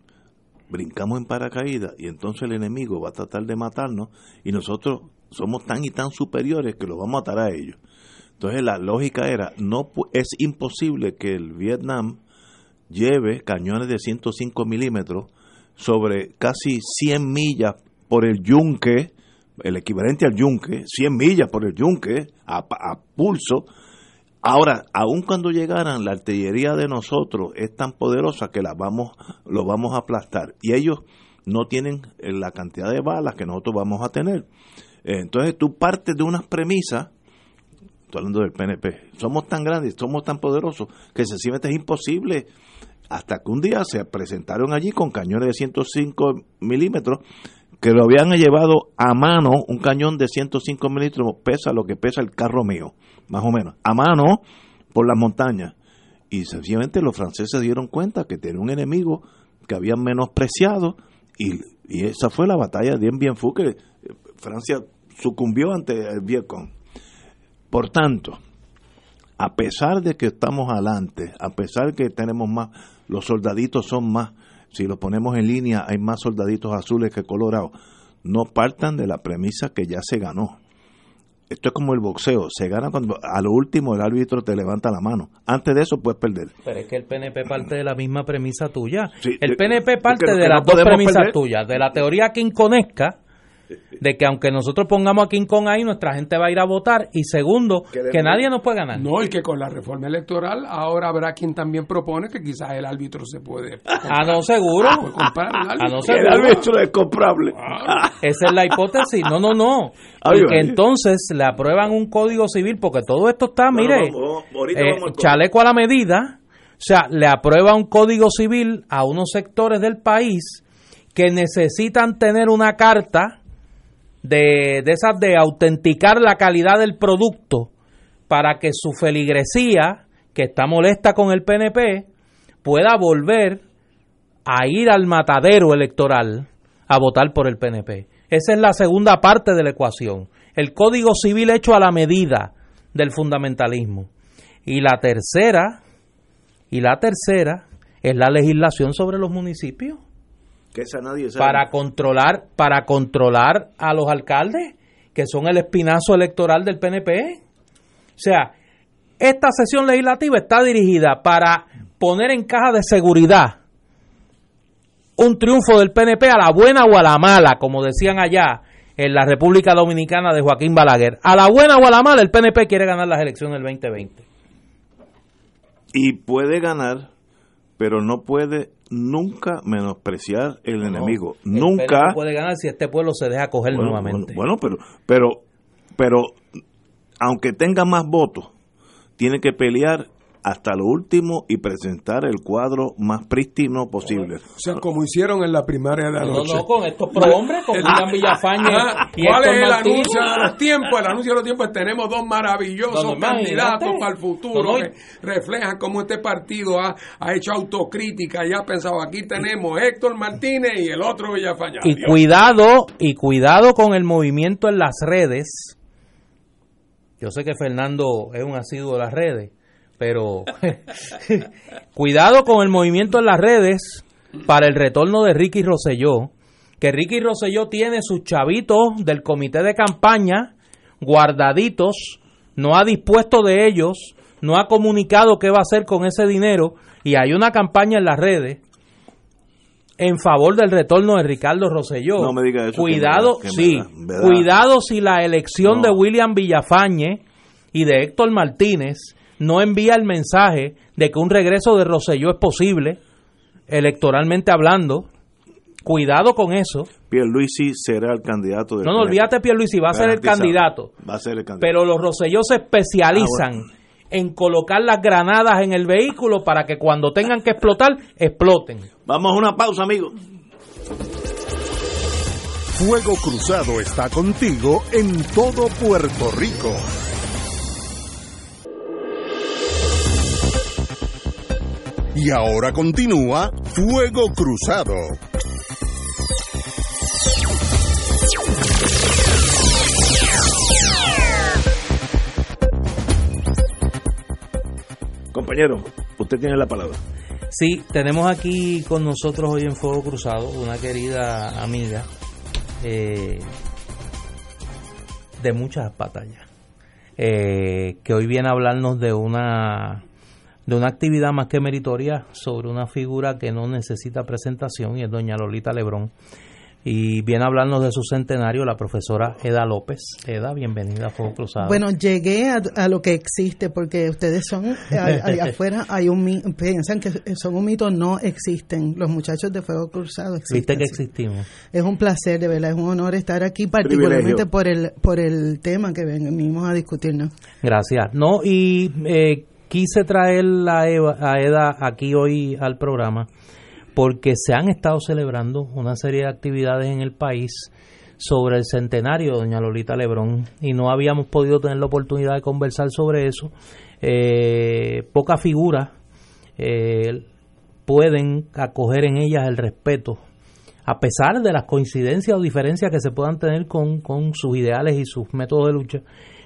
brincamos en paracaídas y entonces el enemigo va a tratar de matarnos y nosotros somos tan y tan superiores que lo vamos a matar a ellos. Entonces la lógica era, no es imposible que el Vietnam lleve cañones de 105 milímetros sobre casi 100 millas por el yunque, el equivalente al yunque, 100 millas por el yunque, a, a pulso, Ahora, aun cuando llegaran, la artillería de nosotros es tan poderosa que la vamos, lo vamos a aplastar. Y ellos no tienen la cantidad de balas que nosotros vamos a tener. Entonces tú partes de unas premisas, estoy hablando del PNP, somos tan grandes, somos tan poderosos, que sencillamente es imposible, hasta que un día se presentaron allí con cañones de 105 milímetros, que lo habían llevado a mano, un cañón de 105 milímetros pesa lo que pesa el carro mío, más o menos, a mano por las montañas. Y sencillamente los franceses dieron cuenta que tenía un enemigo que habían menospreciado y, y esa fue la batalla de Bien que Francia sucumbió ante el Vietcong. Por tanto, a pesar de que estamos adelante, a pesar de que tenemos más, los soldaditos son más, si los ponemos en línea hay más soldaditos azules que colorados, no partan de la premisa que ya se ganó. Esto es como el boxeo, se gana cuando a lo último el árbitro te levanta la mano. Antes de eso puedes perder. Pero es que el PNP parte de la misma premisa tuya. el PNP parte de las dos premisas tuyas, de la teoría quinconesca de que aunque nosotros pongamos a King Kong ahí, nuestra gente va a ir a votar. Y segundo, que, nadie nos puede ganar. No, y que con la reforma electoral ahora habrá quien también propone que quizás el árbitro se puede. Ah, no, seguro. Ah, no, seguro. El árbitro es comprable. Esa es la hipótesis. No, no, no. Porque entonces le aprueban un código civil, porque todo esto está, mire, eh, chaleco a la medida. O sea, le aprueba un código civil a unos sectores del país que necesitan tener una carta de, de esas de autenticar la calidad del producto para que su feligresía, que está molesta con el PNP, pueda volver a ir al matadero electoral a votar por el PNP. Esa es la segunda parte de la ecuación. El código civil hecho a la medida del fundamentalismo. Y la tercera, y la tercera es la legislación sobre los municipios para controlar para controlar a los alcaldes que son el espinazo electoral del PNP. O sea, esta sesión legislativa está dirigida para poner en caja de seguridad un triunfo del PNP a la buena o a la mala, como decían allá en la República Dominicana de Joaquín Balaguer. A la buena o a la mala, el PNP quiere ganar las elecciones del 2020. Y puede ganar, pero no puede nunca menospreciar el enemigo. nunca. puede ganar si este pueblo se deja coger nuevamente. Bueno, pero, pero, pero, aunque tenga más votos, tiene que pelear hasta lo último y presentar el cuadro más prístino posible. O sea, como hicieron en la primaria de anoche. No, no, con estos prohombres, con William Villafañe ah, ¿Cuál es el anuncio de los tiempos? El anuncio de los tiempos tenemos dos maravillosos candidatos para el futuro que reflejan cómo este partido ha, ha, hecho autocrítica y ha pensado, aquí tenemos Héctor Martínez y el otro Villafañe. Y cuidado, y cuidado con el movimiento en las redes. Yo sé que Fernando es un asiduo de las redes pero cuidado con el movimiento en las redes para el retorno de Ricky Rosselló, que Ricky Rosselló tiene sus chavitos del comité de campaña guardaditos, no ha dispuesto de ellos, no ha comunicado qué va a hacer con ese dinero y hay una campaña en las redes en favor del retorno de Ricardo Rosselló. No me diga eso. Cuidado, sí, cuidado si la elección de William Villafañe y de Héctor Martínez no envía el mensaje de que un regreso de Roselló es posible, electoralmente hablando. Cuidado con eso. Pierluisi será el candidato. no, no, olvídate Pierluisi, va a ser el candidato. Va a ser el candidato. Pero los Roselló se especializan ah, en colocar las granadas en el vehículo para que cuando tengan que explotar, exploten. Vamos a una pausa, amigos. Fuego Cruzado está contigo en todo Puerto Rico. Y ahora continúa Fuego Cruzado. Compañero, usted tiene la palabra. Sí, tenemos aquí con nosotros hoy en Fuego Cruzado una querida amiga eh, de muchas batallas, eh, que hoy viene a hablarnos de una de una actividad más que meritoria sobre una figura que no necesita presentación y es doña Lolita Lebrón. y viene a hablarnos de su centenario la profesora Eda López. Eda, bienvenida a Fuego Cruzado. Bueno, llegué a, lo que existe porque ustedes son, allá afuera hay un piensan que son un mito, no existen. Los muchachos de Fuego Cruzado existen. Viste que existimos. Es un placer, de verdad, es un honor estar aquí, particularmente por el, por el tema que venimos a discutirnos. Gracias. No, y eh, quise traer a, Eda aquí hoy al programa porque se han estado celebrando una serie de actividades en el país sobre el centenario de doña Lolita Lebrón y no habíamos podido tener la oportunidad de conversar sobre eso. Eh, pocas figuras eh, pueden acoger en ellas el respeto, a pesar de las coincidencias o diferencias que se puedan tener con sus ideales y sus métodos de lucha,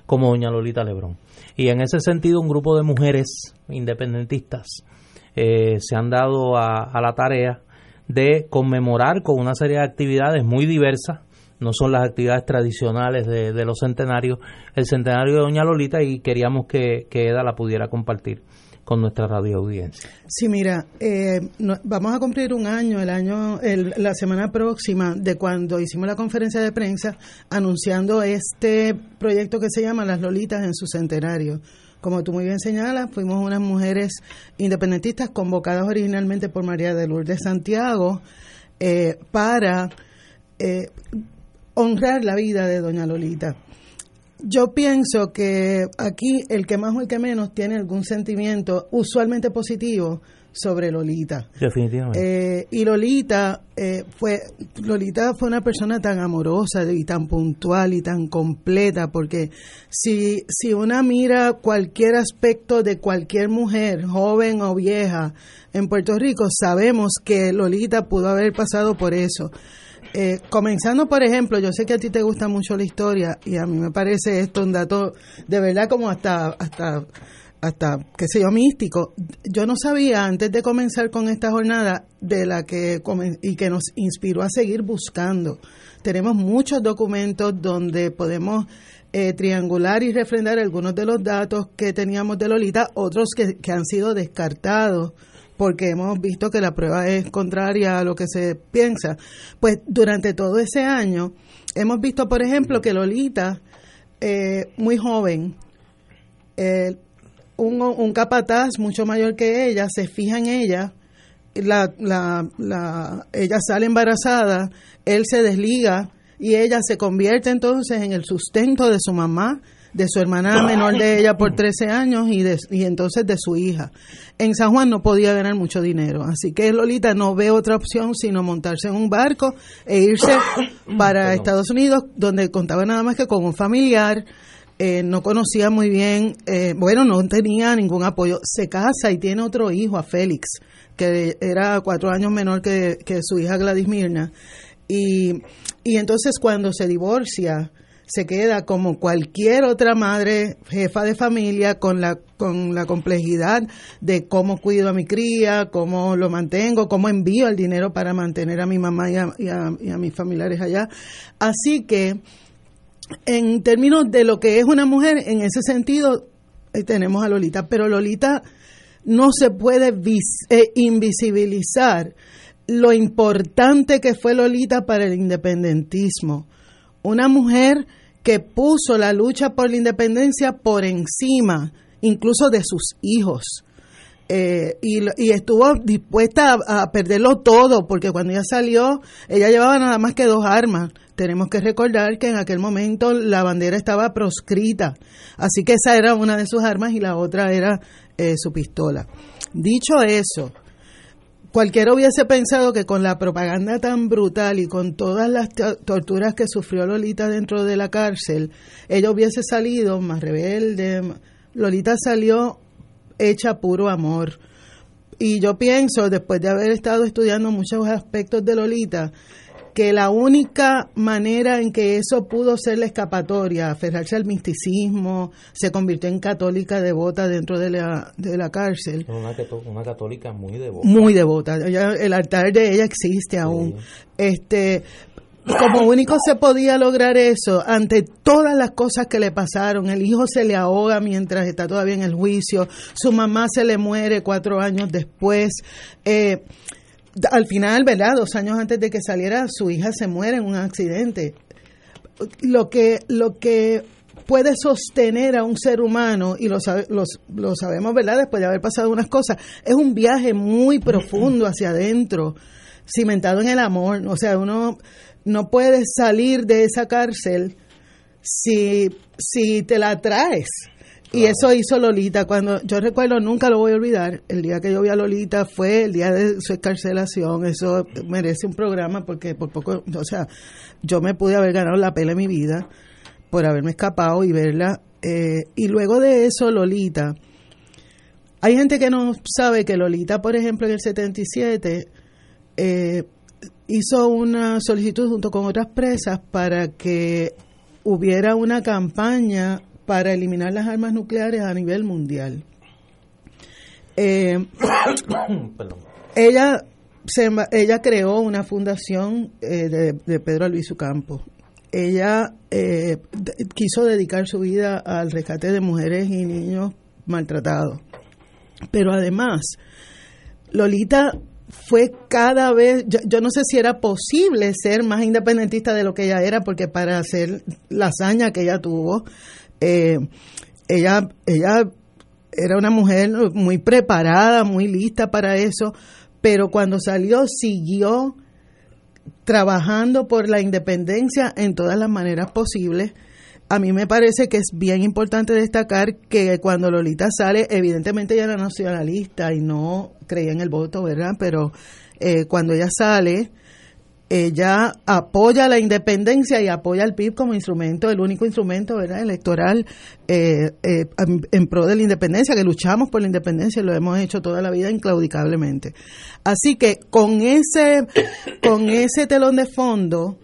como doña Lolita Lebrón. Y en ese sentido, un grupo de mujeres independentistas eh, se han dado a, la tarea de conmemorar con una serie de actividades muy diversas, no son las actividades tradicionales de, los centenarios, el centenario de Doña Lolita y queríamos que, que Eda la pudiera compartir con nuestra radio audiencia. Sí, mira, eh, vamos a cumplir un año, el año, la semana próxima de cuando hicimos la conferencia de prensa anunciando este proyecto que se llama Las Lolitas en su centenario como tú muy bien señalas, fuimos unas mujeres independentistas convocadas originalmente por María de Lourdes Santiago eh, para eh, honrar la vida de Doña Lolita. Yo pienso que aquí el que más o el que menos tiene algún sentimiento usualmente positivo sobre Lolita. Definitivamente. Eh, y Lolita eh, fue Lolita fue una persona tan amorosa y tan puntual y tan completa porque si si una mira cualquier aspecto de cualquier mujer, joven o vieja en Puerto Rico, sabemos que Lolita pudo haber pasado por eso. Eh, comenzando, por ejemplo, yo sé que a ti te gusta mucho la historia y a mí me parece esto un dato de verdad como hasta hasta hasta, qué sé yo, místico. Yo no sabía antes de comenzar con esta jornada de la que y que nos inspiró a seguir buscando. Tenemos muchos documentos donde podemos eh, triangular y refrendar algunos de los datos que teníamos de Lolita, otros que, que han sido descartados porque hemos visto que la prueba es contraria a lo que se piensa. Pues durante todo ese año hemos visto, por ejemplo, que Lolita, eh, muy joven, eh, un, un capataz mucho mayor que ella se fija en ella, la, la, la, ella sale embarazada, él se desliga y ella se convierte entonces en el sustento de su mamá, de su hermana menor de ella por 13 años y, de, y entonces de su hija. En San Juan no podía ganar mucho dinero, así que Lolita no ve otra opción sino montarse en un barco e irse para Estados Unidos, donde contaba nada más que con un familiar eh, no conocía muy bien, eh, bueno, no tenía ningún apoyo. Se casa y tiene otro hijo, a Félix, que era cuatro años menor que, su hija Gladys Mirna. Y, y entonces cuando se divorcia, se queda como cualquier otra madre jefa de familia con la con la complejidad de cómo cuido a mi cría, cómo lo mantengo, cómo envío el dinero para mantener a mi mamá y a, y a mis familiares allá. Así que en términos de lo que es una mujer, en ese sentido eh, tenemos a Lolita, pero Lolita no se puede eh, invisibilizar lo importante que fue Lolita para el independentismo. Una mujer que puso la lucha por la independencia por encima incluso de sus hijos. Eh, y, estuvo dispuesta a, perderlo todo, porque cuando ella salió, ella llevaba nada más que dos armas. Tenemos que recordar que en aquel momento la bandera estaba proscrita, así que esa era una de sus armas y la otra era eh, su pistola. Dicho eso, cualquiera hubiese pensado que con la propaganda tan brutal y con todas las torturas que sufrió Lolita dentro de la cárcel, ella hubiese salido más rebelde. Lolita salió hecha puro amor. Y yo pienso, después de haber estado estudiando muchos aspectos de Lolita, que la única manera en que eso pudo ser la escapatoria, aferrarse al misticismo, se convirtió en católica devota dentro de la, de la cárcel. Una, una católica muy devota. Muy devota. el altar de ella existe aún. Este, como único se podía lograr eso ante todas las cosas que le pasaron. El hijo se le ahoga mientras está todavía en el juicio, su mamá se le muere cuatro años después. Eh, al final, ¿verdad? Dos años antes de que saliera, su hija se muere en un accidente. Lo que, lo que puede sostener a un ser humano, y lo, sabemos, ¿verdad? Después de haber pasado unas cosas, es un viaje muy profundo hacia adentro, cimentado en el amor. O sea, uno no puede salir de esa cárcel si, si te la traes. Y eso hizo Lolita. Cuando yo recuerdo, nunca lo voy a olvidar. El día que yo vi a Lolita fue el día de su escarcelación. Eso merece un programa porque por poco, o sea, yo me pude haber ganado la pela en mi vida por haberme escapado y verla. Eh, y luego de eso, Lolita. Hay gente que no sabe que Lolita, por ejemplo, en el 77 eh, hizo una solicitud junto con otras presas para que hubiera una campaña para eliminar las armas nucleares a nivel mundial. Eh, ella ella creó una fundación eh, de, Pedro Luis Campo. Ella eh, quiso dedicar su vida al rescate de mujeres y niños maltratados. Pero además, Lolita fue cada vez, yo, no sé si era posible ser más independentista de lo que ella era, porque para hacer la hazaña que ella tuvo, eh, ella, ella era una mujer muy preparada, muy lista para eso, pero cuando salió siguió trabajando por la independencia en todas las maneras posibles. A mí me parece que es bien importante destacar que cuando Lolita sale, evidentemente ella era nacionalista y no creía en el voto, ¿verdad? Pero eh, cuando ella sale, ella apoya la independencia y apoya al PIB como instrumento, el único instrumento ¿verdad? electoral eh, eh, en, pro de la independencia, que luchamos por la independencia y lo hemos hecho toda la vida inclaudicablemente. Así que con ese, con ese telón de fondo,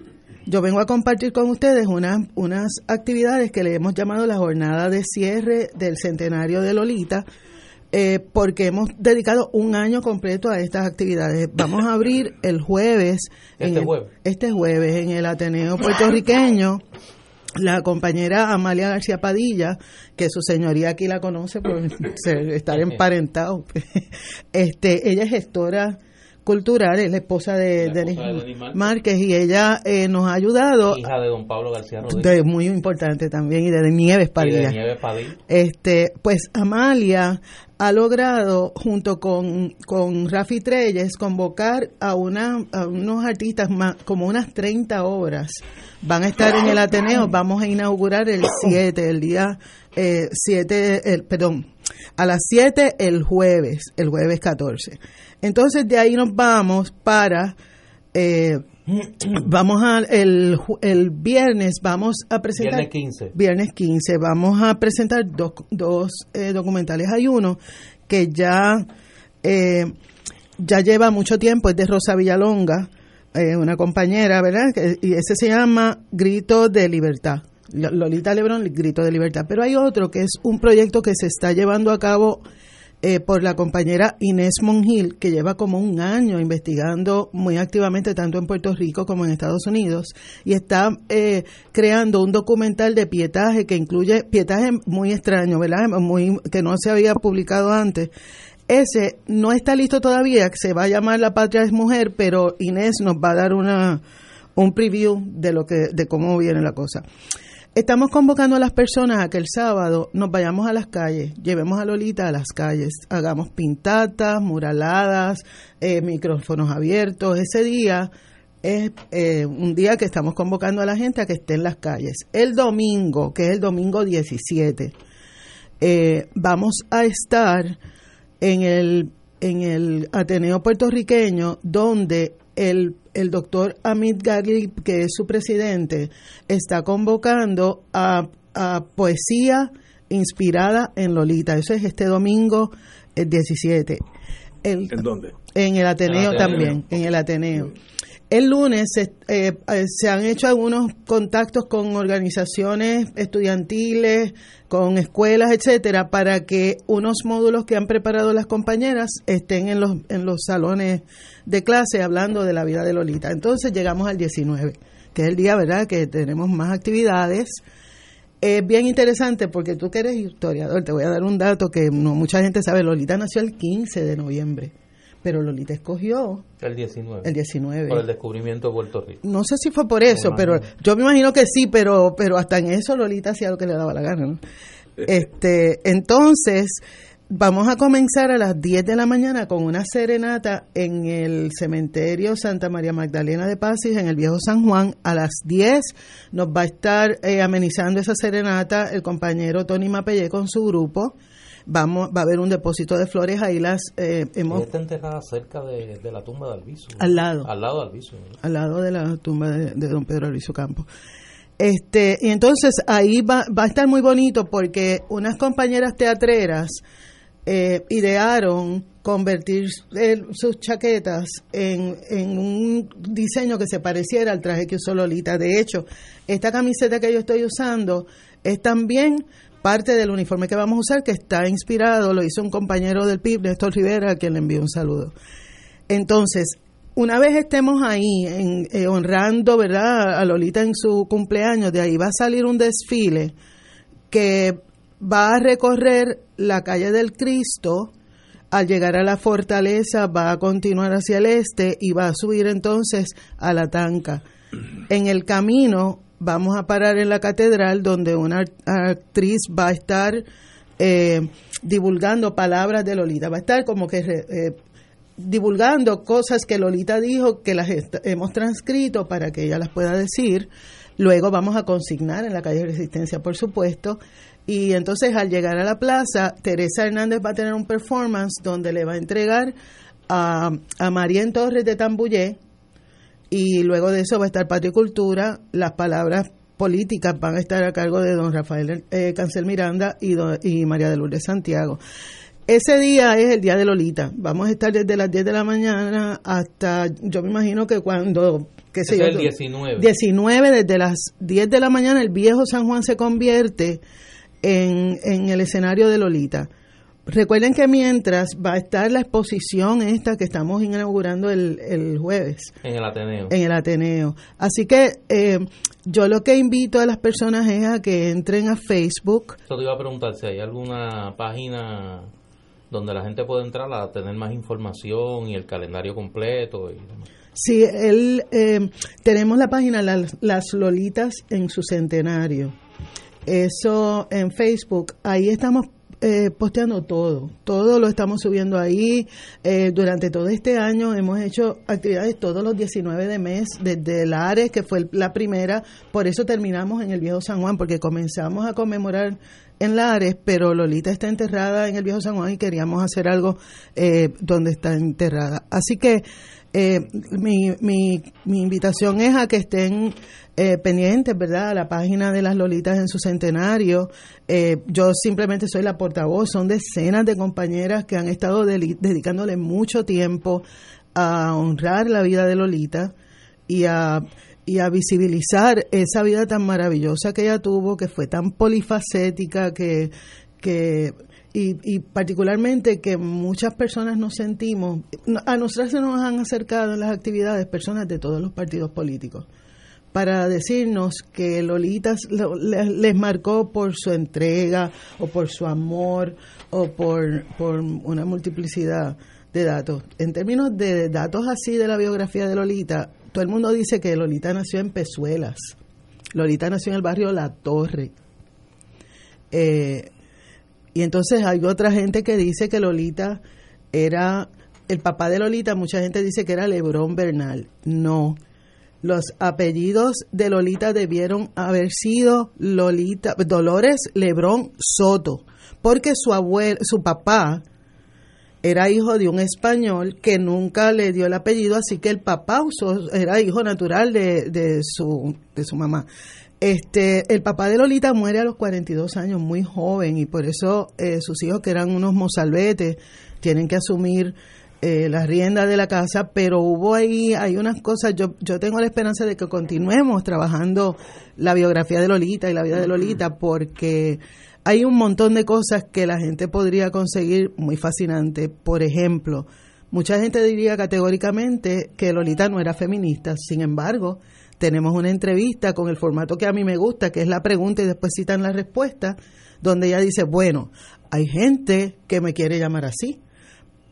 yo vengo a compartir con ustedes unas, unas actividades que le hemos llamado la jornada de cierre del centenario de Lolita, eh, porque hemos dedicado un año completo a estas actividades. Vamos a abrir el jueves, este, jueves. este jueves en el Ateneo puertorriqueño. La compañera Amalia García Padilla, que su señoría aquí la conoce por estar emparentado, este, ella es gestora cultural, es la esposa de, Denis Márquez y ella eh, nos ha ayudado. Hija de don Pablo García Rodríguez. muy importante también y de Nieves Padilla. Este, pues Amalia ha logrado, junto con, con Rafi Treyes, convocar a, una, unos artistas, más, como unas 30 obras. Van a estar en el Ateneo, vamos a inaugurar el 7, el día 7, eh, el, perdón, a las 7 el jueves, el jueves 14. Entonces de ahí nos vamos para... Eh, vamos a el, el viernes vamos a presentar viernes 15 viernes 15 vamos a presentar dos, dos eh, documentales. Hay uno que ya eh, ya lleva mucho tiempo es de Rosa Villalonga una compañera verdad y ese se llama Grito de Libertad. Lolita Lebrón Grito de Libertad. Pero hay otro que es un proyecto que se está llevando a cabo eh, por la compañera Inés Mongil, que lleva como un año investigando muy activamente tanto en Puerto Rico como en Estados Unidos, y está eh, creando un documental de pietaje que incluye pietaje muy extraño, ¿verdad? Muy, que no se había publicado antes. Ese no está listo todavía, se va a llamar La Patria es Mujer, pero Inés nos va a dar una un preview de lo que de cómo viene la cosa. Estamos convocando a las personas a que el sábado nos vayamos a las calles, llevemos a Lolita a las calles, hagamos pintatas, muraladas, eh, micrófonos abiertos. Ese día es eh, un día que estamos convocando a la gente a que esté en las calles. El domingo, que es el domingo 17, eh, vamos a estar en el, en el Ateneo puertorriqueño donde el, el doctor Amit Gali, que es su presidente, está convocando a, poesía inspirada en Lolita. Eso es este domingo el 17. ¿En dónde? En el Ateneo, también, en el Ateneo. El lunes eh, eh, se han hecho algunos contactos con organizaciones estudiantiles, con escuelas, etcétera, para que unos módulos que han preparado las compañeras estén en los, en los salones de clase hablando de la vida de Lolita. Entonces llegamos al 19, que es el día, ¿verdad?, que tenemos más actividades. Es bien interesante porque tú que eres historiador, te voy a dar un dato que no mucha gente sabe. Lolita nació el 15 de noviembre pero Lolita escogió el 19. El 19. Por el descubrimiento de Puerto Rico. No sé si fue por eso, pero yo me imagino que sí, pero pero hasta en eso Lolita hacía lo que le daba la gana, ¿no? Este, entonces, vamos a comenzar a las 10 de la mañana con una serenata en el cementerio Santa María Magdalena de Pasis, en el Viejo San Juan. A las 10 nos va a estar eh, amenizando esa serenata el compañero Tony Mapelle con su grupo vamos va a haber un depósito de flores ahí las eh, hemos está enterrada cerca de, la tumba de Alviso al lado. Al lado de Alviso al lado de la tumba de, de don Pedro Alviso Campos. Este, y entonces ahí va, va a estar muy bonito porque unas compañeras teatreras eh, idearon convertir sus chaquetas en, en, un diseño que se pareciera al traje que usó Lolita. De hecho, esta camiseta que yo estoy usando es también parte del uniforme que vamos a usar, que está inspirado, lo hizo un compañero del PIB, Néstor Rivera, a quien le envío un saludo. Entonces, una vez estemos ahí en, eh, honrando verdad a Lolita en su cumpleaños, de ahí va a salir un desfile que va a recorrer la calle del Cristo, al llegar a la fortaleza va a continuar hacia el este y va a subir entonces a la tanca. En el camino vamos a parar en la catedral donde una actriz va a estar eh, divulgando palabras de Lolita, va a estar como que eh, divulgando cosas que Lolita dijo, que las hemos transcrito para que ella las pueda decir. Luego vamos a consignar en la calle Resistencia, por supuesto. Y entonces al llegar a la plaza, Teresa Hernández va a tener un performance donde le va a entregar a, a María Torres de Tambullé y luego de eso va a estar Patio y Cultura. Las palabras políticas van a estar a cargo de don Rafael eh, Cancel Miranda y, y María de Lourdes Santiago. Ese día es el día de Lolita. Vamos a estar desde las 10 de la mañana hasta, yo me imagino que cuando, qué sé yo. el 19. 19, desde las 10 de la mañana, el viejo San Juan se convierte en, en el escenario de Lolita. Recuerden que mientras va a estar la exposición esta que estamos inaugurando el, el jueves. En el Ateneo. En el Ateneo. Así que eh, yo lo que invito a las personas es a que entren a Facebook. Yo te iba a preguntar si hay alguna página donde la gente puede entrar a tener más información y el calendario completo. Y Sí, él, eh, tenemos la página las, las Lolitas en su centenario. Eso en Facebook. Ahí estamos eh, posteando todo, todo lo estamos subiendo ahí. Eh, durante todo este año hemos hecho actividades todos los 19 de mes, desde el Ares, que fue la primera, por eso terminamos en el Viejo San Juan, porque comenzamos a conmemorar en Lares, pero Lolita está enterrada en el Viejo San Juan y queríamos hacer algo eh, donde está enterrada. Así que eh, mi, mi, mi, invitación es a que estén eh, pendientes, ¿verdad?, a la página de las Lolitas en su centenario. Eh, yo simplemente soy la portavoz, son decenas de compañeras que han estado dedicándole mucho tiempo a honrar la vida de Lolita y a, y a visibilizar esa vida tan maravillosa que ella tuvo, que fue tan polifacética, que, que y, particularmente que muchas personas nos sentimos, a nosotras se nos han acercado en las actividades personas de todos los partidos políticos para decirnos que Lolita les marcó por su entrega o por su amor o por, por una multiplicidad de datos. En términos de datos así de la biografía de Lolita, todo el mundo dice que Lolita nació en Pezuelas. Lolita nació en el barrio La Torre. Eh, y entonces hay otra gente que dice que Lolita era el papá de Lolita, mucha gente dice que era Lebrón Bernal. No. Los apellidos de Lolita debieron haber sido Lolita Dolores Lebrón Soto, porque su abuelo, su papá era hijo de un español que nunca le dio el apellido, así que el papá usó, era hijo natural de, de, su, de su mamá. Este, el papá de Lolita muere a los 42 años, muy joven, y por eso eh, sus hijos, que eran unos mozalbetes, tienen que asumir eh, la rienda de la casa, pero hubo ahí, hay unas cosas, yo, yo tengo la esperanza de que continuemos trabajando la biografía de Lolita y la vida de Lolita, porque hay un montón de cosas que la gente podría conseguir muy fascinante. Por ejemplo, mucha gente diría categóricamente que Lolita no era feminista, sin embargo, tenemos una entrevista con el formato que a mí me gusta, que es la pregunta y después citan la respuesta, donde ella dice, bueno, hay gente que me quiere llamar así,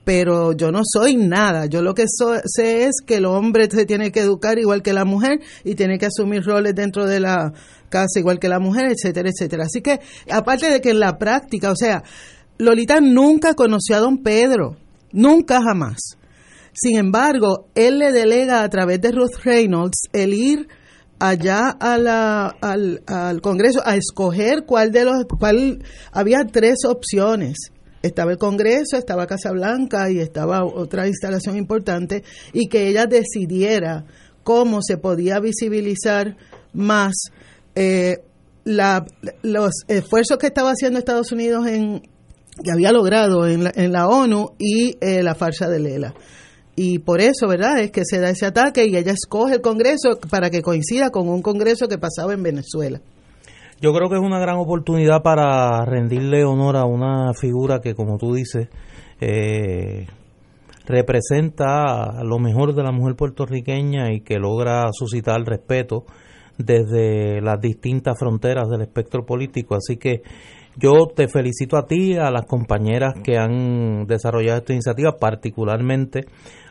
pero yo no soy nada. Yo lo que sé es que el hombre se tiene que educar igual que la mujer y tiene que asumir roles dentro de la casa igual que la mujer, etcétera, etcétera. Así que, aparte de que en la práctica, o sea, Lolita nunca conoció a don Pedro, nunca jamás. Sin embargo, él le delega a través de Ruth Reynolds el ir allá a la, al, al Congreso a escoger cuál de los, cuál, había tres opciones estaba el Congreso, estaba Casa Blanca y estaba otra instalación importante, y que ella decidiera cómo se podía visibilizar más eh, la, los esfuerzos que estaba haciendo Estados Unidos en que había logrado en la, en la ONU y eh, la farsa de Lela. Y por eso, ¿verdad? Es que se da ese ataque y ella escoge el Congreso para que coincida con un Congreso que pasaba en Venezuela. Yo creo que es una gran oportunidad para rendirle honor a una figura que, como tú dices, eh, representa lo mejor de la mujer puertorriqueña y que logra suscitar respeto desde las distintas fronteras del espectro político. Así que yo te felicito a ti, a las compañeras que han desarrollado esta iniciativa, particularmente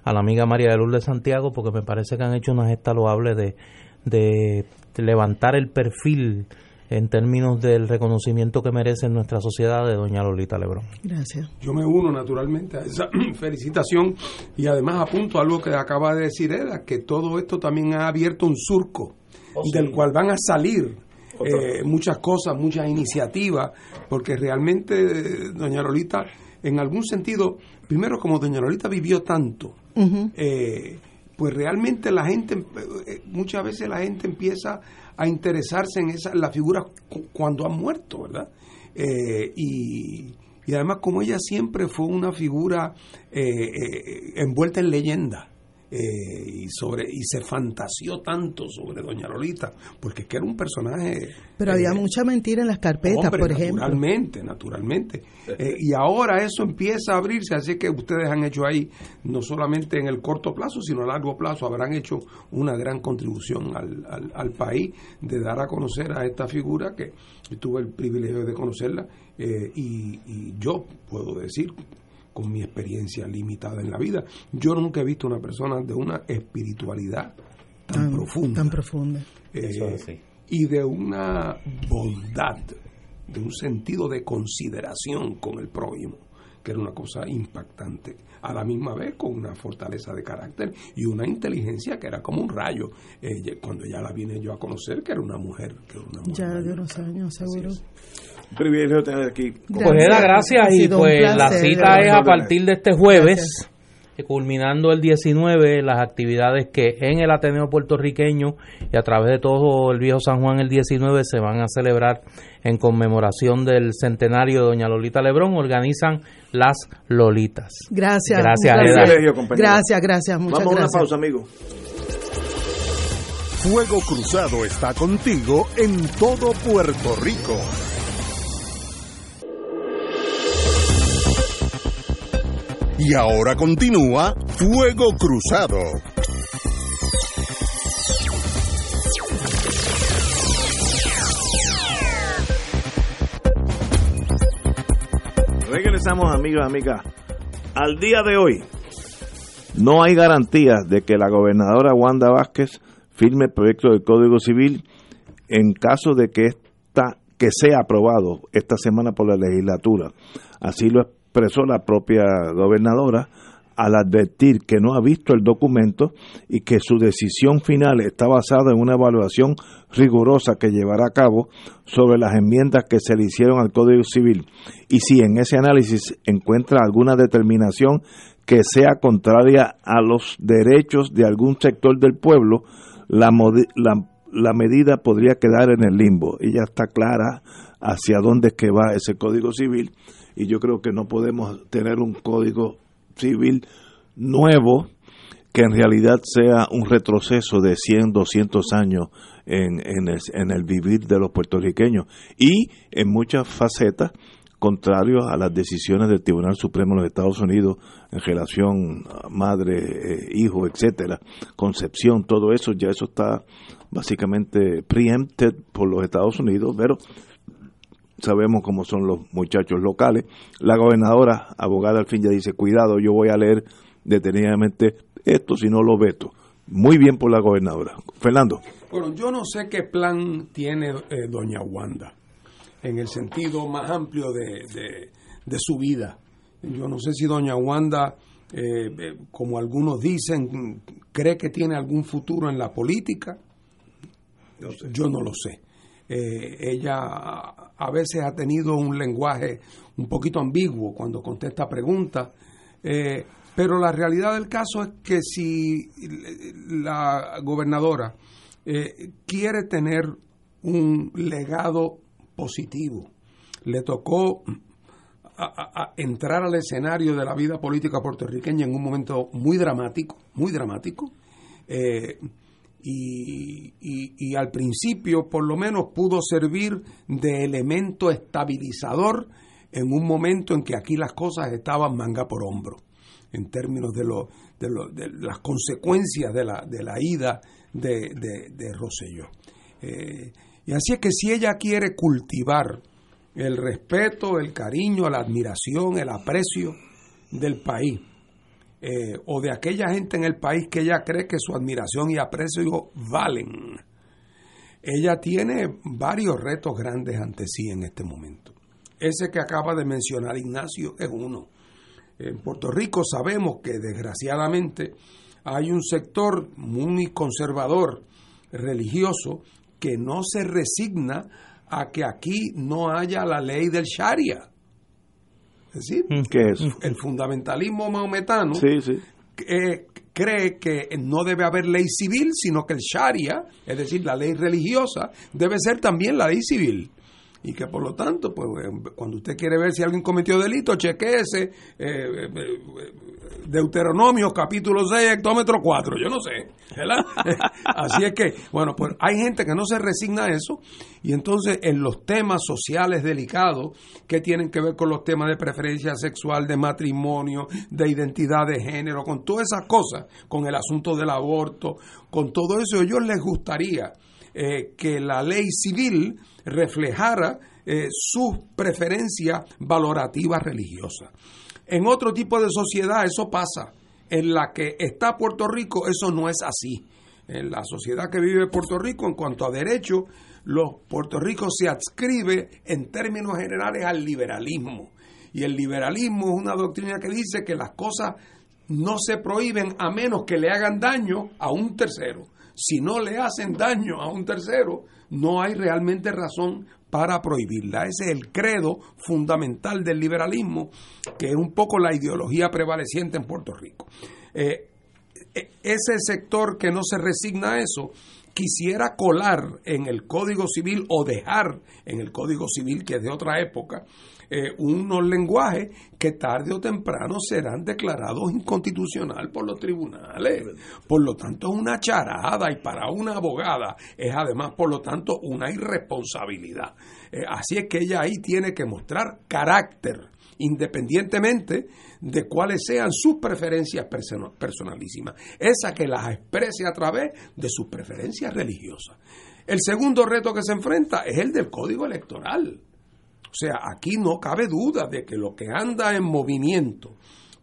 a la amiga María de Lourdes Santiago, porque me parece que han hecho una gesta loable de, de levantar el perfil en términos del reconocimiento que merece en nuestra sociedad de doña Lolita Lebrón. Gracias. Yo me uno naturalmente a esa felicitación y además apunto a algo que acaba de decir Eda, que todo esto también ha abierto un surco oh, del cual van a salir eh, muchas cosas, muchas iniciativas, porque realmente doña Lolita, en algún sentido, primero como doña Lolita vivió tanto, eh, pues realmente la gente, eh, muchas veces la gente empieza a interesarse en esa, la figura cuando ha muerto, ¿verdad? Eh, y, y, además como ella siempre fue una figura envuelta en leyenda. Y sobre y se fantaseó tanto sobre doña Lolita porque es que era un personaje pero había mucha mentira en las carpetas por ejemplo. naturalmente naturalmente. Y ahora eso empieza a abrirse así que ustedes han hecho ahí no solamente en el corto plazo sino a largo plazo habrán hecho una gran contribución al, al, país de dar a conocer a esta figura que tuve el privilegio de conocerla y, y yo puedo decir con mi experiencia limitada en la vida. Yo nunca he visto una persona de una espiritualidad tan, profunda. Tan profunda. Eh, y de una bondad, de un sentido de consideración con el prójimo, que era una cosa impactante. A la misma vez con una fortaleza de carácter y una inteligencia que era como un rayo. cuando ya la vine yo a conocer, que era una mujer. Que era una mujer ya de unos años, seguro privilegio tener aquí. Pues era gracias y pues la cita es a partir de este jueves, culminando el 19, las actividades que en el Ateneo puertorriqueño y a través de todo el viejo San Juan el 19 se van a celebrar en conmemoración del centenario de Doña Lolita Lebrón, organizan las Lolitas. Gracias. Gracias, Gracias, gracias, muchas Vamos a una pausa, amigo. Fuego Cruzado está contigo en todo Puerto Rico. Y ahora continúa Fuego Cruzado. Regresamos amigos, amigas. Al día de hoy no hay garantías de que la gobernadora Wanda Vázquez firme el proyecto del Código Civil en caso de que esta que sea aprobado esta semana por la legislatura. Así lo expresó la propia gobernadora al advertir que no ha visto el documento y que su decisión final está basada en una evaluación rigurosa que llevará a cabo sobre las enmiendas que se le hicieron al Código Civil y si en ese análisis encuentra alguna determinación que sea contraria a los derechos de algún sector del pueblo, la, la, medida podría quedar en el limbo. Y ya está clara hacia dónde es que va ese Código Civil y yo creo que no podemos tener un código civil nuevo que en realidad sea un retroceso de 100, 200 años en, en, el, en el vivir de los puertorriqueños. Y en muchas facetas contrarios a las decisiones del Tribunal Supremo de los Estados Unidos en relación a madre, eh, hijo, etcétera, concepción, todo eso, ya eso está básicamente preempted por los Estados Unidos, pero sabemos cómo son los muchachos locales. La gobernadora, abogada al fin, ya dice, cuidado, yo voy a leer detenidamente esto si no lo veto. Muy bien por la gobernadora. Fernando. Bueno, yo no sé qué plan tiene eh, doña Wanda en el sentido más amplio de, de, su vida. Yo no sé si doña Wanda, eh, eh, como algunos dicen, cree que tiene algún futuro en la política. Yo no lo sé. ella a veces ha tenido un lenguaje un poquito ambiguo cuando contesta preguntas. Pero la realidad del caso es que si la gobernadora eh, quiere tener un legado positivo, le tocó entrar al escenario de la vida política puertorriqueña en un momento muy dramático, muy dramático, eh, y, y, al principio por lo menos pudo servir de elemento estabilizador en un momento en que aquí las cosas estaban manga por hombro en términos de, lo, de, lo, de las consecuencias de la, de la ida de, de, Rosselló. Eh, y así es que si ella quiere cultivar el respeto, el cariño, la admiración, el aprecio del país, eh, o de aquella gente en el país que ella cree que su admiración y aprecio valen, ella tiene varios retos grandes ante sí en este momento. Ese que acaba de mencionar Ignacio es uno en Puerto Rico sabemos que desgraciadamente hay un sector muy conservador, religioso, que no se resigna a que aquí no haya la ley del Sharia. Es decir, mm, ¿Qué es? el fundamentalismo maometano cree que no debe haber ley civil, sino que el Sharia, es decir, la ley religiosa, debe ser también la ley civil y que por lo tanto, pues eh, cuando usted quiere ver si alguien cometió delito, chequeese eh, eh, Deuteronomio capítulo 6, hectómetro 4, yo no sé, ¿verdad? Así es que, bueno, pues hay gente que no se resigna a eso y entonces en los temas sociales delicados que tienen que ver con los temas de preferencia sexual, de matrimonio, de identidad de género, con todas esas cosas, con el asunto del aborto, con todo eso, a ellos les gustaría que la ley civil reflejara eh, sus preferencias valorativas religiosas. En otro tipo de sociedad eso pasa. En la que está Puerto Rico eso no es así. En la sociedad que vive Puerto Rico en cuanto a derechos, los Puerto Rico se adscribe en términos generales al liberalismo. Y el liberalismo es una doctrina que dice que las cosas no se prohíben a menos que le hagan daño a un tercero. Si no le hacen daño a un tercero, no hay realmente razón para prohibirla. Ese es el credo fundamental del liberalismo, que es un poco la ideología prevaleciente en Puerto Rico. Eh, e, ese sector que no se resigna a eso, quisiera colar en el Código Civil o dejar en el Código Civil, que es de otra época, eh, unos lenguajes que tarde o temprano serán declarados inconstitucional por los tribunales. Por lo tanto, es una charada y para una abogada es además, por lo tanto, una irresponsabilidad. Eh, así es que ella ahí tiene que mostrar carácter independientemente de cuáles sean sus preferencias personalísimas, esa que las exprese a través de sus preferencias religiosas. El segundo reto que se enfrenta es el del código electoral. O sea, aquí no cabe duda de que lo que anda en movimiento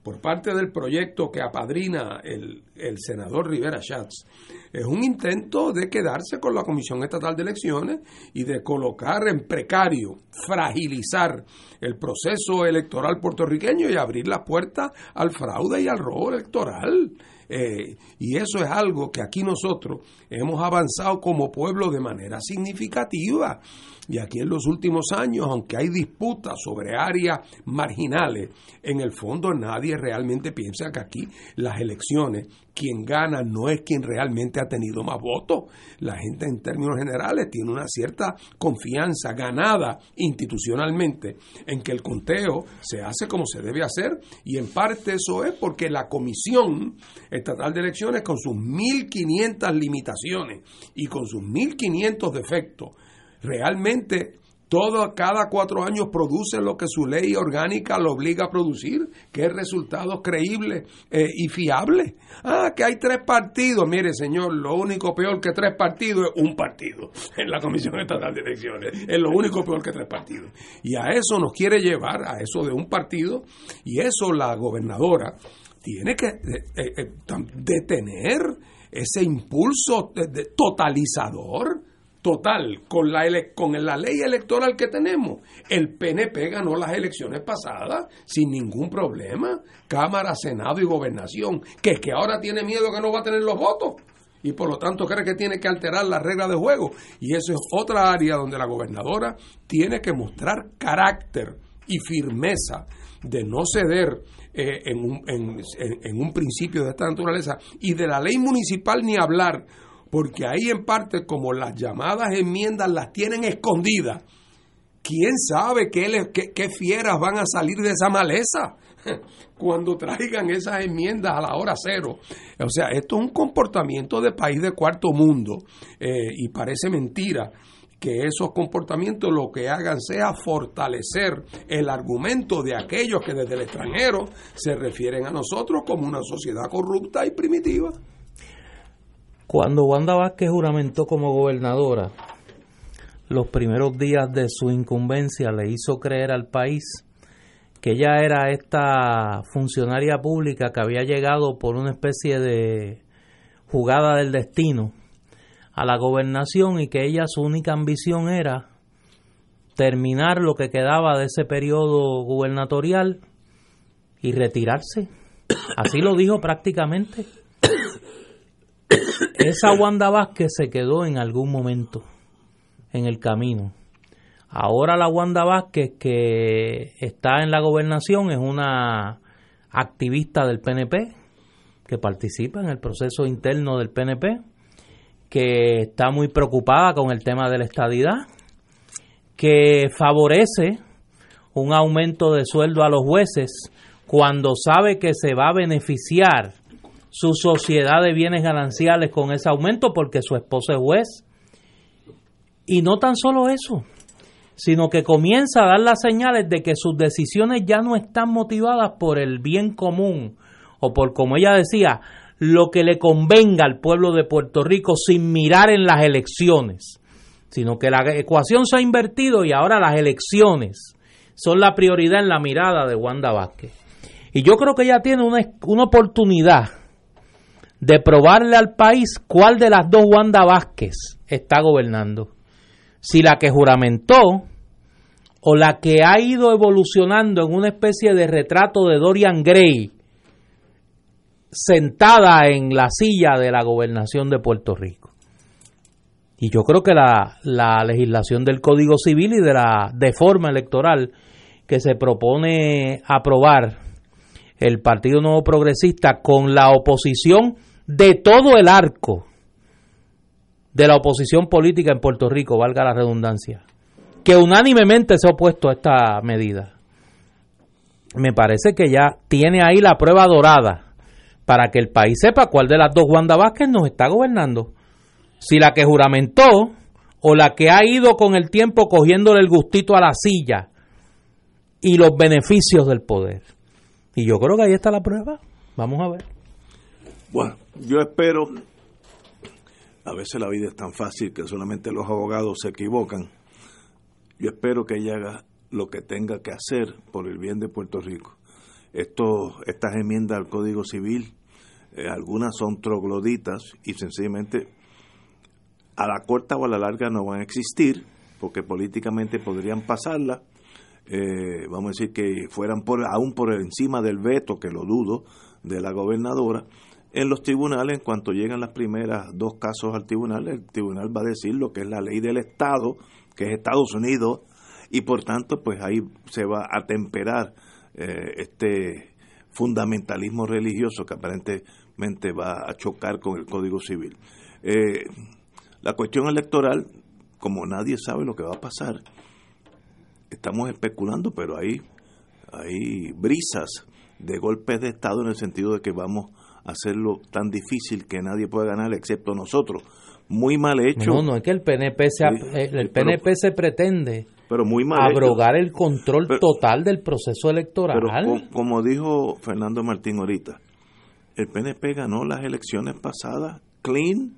por parte del proyecto que apadrina el, senador Rivera Schatz es un intento de quedarse con la Comisión Estatal de Elecciones y de colocar en precario, fragilizar el proceso electoral puertorriqueño y abrir la puerta al fraude y al robo electoral. Eh, y eso es algo que aquí nosotros hemos avanzado como pueblo de manera significativa. Y aquí en los últimos años, aunque hay disputas sobre áreas marginales, en el fondo nadie realmente piensa que aquí las elecciones, quien gana no es quien realmente ha tenido más votos. La gente en términos generales tiene una cierta confianza ganada institucionalmente en que el conteo se hace como se debe hacer y en parte eso es porque la Comisión Estatal de Elecciones con sus 1.500 limitaciones y con sus 1.500 defectos realmente todo, cada cuatro años produce lo que su ley orgánica lo obliga a producir, que es resultados creíbles eh, y fiables. Ah, que hay tres partidos. Mire, señor, lo único peor que tres partidos es un partido en la Comisión Estatal de Elecciones. Es lo único peor que tres partidos. Y a eso nos quiere llevar, a eso de un partido, y eso la gobernadora tiene que eh, eh, detener ese impulso totalizador total con la, con la ley electoral que tenemos. El PNP ganó las elecciones pasadas sin ningún problema. Cámara, Senado y Gobernación. Que es que ahora tiene miedo que no va a tener los votos. Y por lo tanto cree que tiene que alterar las reglas de juego. Y eso es otra área donde la gobernadora tiene que mostrar carácter y firmeza de no ceder eh, en, un, en un principio de esta naturaleza. Y de la ley municipal ni hablar porque ahí en parte como las llamadas enmiendas las tienen escondidas, ¿quién sabe qué, qué, fieras van a salir de esa maleza cuando traigan esas enmiendas a la hora cero? O sea, esto es un comportamiento de país de cuarto mundo eh, y parece mentira que esos comportamientos lo que hagan sea fortalecer el argumento de aquellos que desde el extranjero se refieren a nosotros como una sociedad corrupta y primitiva. Cuando Wanda Vázquez juramentó como gobernadora, los primeros días de su incumbencia le hizo creer al país que ella era esta funcionaria pública que había llegado por una especie de jugada del destino a la gobernación y que ella su única ambición era terminar lo que quedaba de ese periodo gubernatorial y retirarse. Así lo dijo prácticamente esa Wanda Vázquez se quedó en algún momento en el camino. Ahora la Wanda Vázquez que está en la gobernación es una activista del PNP que participa en el proceso interno del PNP, que está muy preocupada con el tema de la estadidad, que favorece un aumento de sueldo a los jueces cuando sabe que se va a beneficiar su sociedad de bienes gananciales con ese aumento porque su esposo es juez. Y no tan solo eso, sino que comienza a dar las señales de que sus decisiones ya no están motivadas por el bien común o por, como ella decía, lo que le convenga al pueblo de Puerto Rico sin mirar en las elecciones, sino que la ecuación se ha invertido y ahora las elecciones son la prioridad en la mirada de Wanda Vázquez. Y yo creo que ella tiene una, una oportunidad de probarle al país cuál de las dos Wanda Vázquez está gobernando. Si la que juramentó o la que ha ido evolucionando en una especie de retrato de Dorian Gray sentada en la silla de la gobernación de Puerto Rico. Y yo creo que la, la legislación del Código Civil y de la deforma electoral que se propone aprobar el Partido Nuevo Progresista con la oposición de todo el arco de la oposición política en Puerto Rico, valga la redundancia, que unánimemente se ha opuesto a esta medida. Me parece que ya tiene ahí la prueba dorada para que el país sepa cuál de las dos Wanda Vázquez nos está gobernando. Si la que juramentó o la que ha ido con el tiempo cogiéndole el gustito a la silla y los beneficios del poder. Y yo creo que ahí está la prueba. Vamos a ver. Bueno, yo espero, a veces la vida es tan fácil que solamente los abogados se equivocan, yo espero que ella haga lo que tenga que hacer por el bien de Puerto Rico. Esto, estas enmiendas al Código Civil, eh, algunas son trogloditas y sencillamente a la corta o a la larga no van a existir, porque políticamente podrían pasarla, eh, vamos a decir que fueran por, aún por encima del veto, que lo dudo, de la gobernadora, en los tribunales, en cuanto llegan las primeras dos casos al tribunal, el tribunal va a decir lo que es la ley del Estado, que es Estados Unidos, y por tanto, pues ahí se va a temperar eh, este fundamentalismo religioso que aparentemente va a chocar con el Código Civil. Eh, la cuestión electoral, como nadie sabe lo que va a pasar, estamos especulando, pero hay, hay brisas de golpes de Estado en el sentido de que vamos hacerlo tan difícil que nadie pueda ganar excepto nosotros. Muy mal hecho. No, no es que el PNP, se, el PNP se pretende pero muy mal abrogar el control total del proceso electoral. Pero como dijo Fernando Martín ahorita, el PNP ganó las elecciones pasadas clean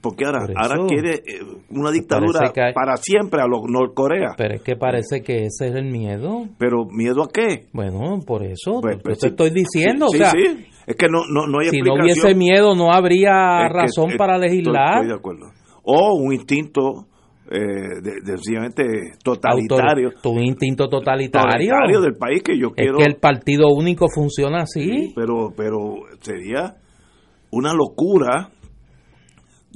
porque ahora, ahora quiere eh, una dictadura para siempre a los Norcorea. Pero es que parece que ese es el miedo. ¿Pero miedo a qué? Bueno, por eso pues, pues te estoy diciendo. Sí, sí, Es que no, no, no hay Si no hubiese miedo, no habría razón para legislar. Estoy, de acuerdo. O un instinto eh, de, totalitario. tu instinto totalitario. del país que yo quiero. Es que el partido único funciona así. pero, pero sería una locura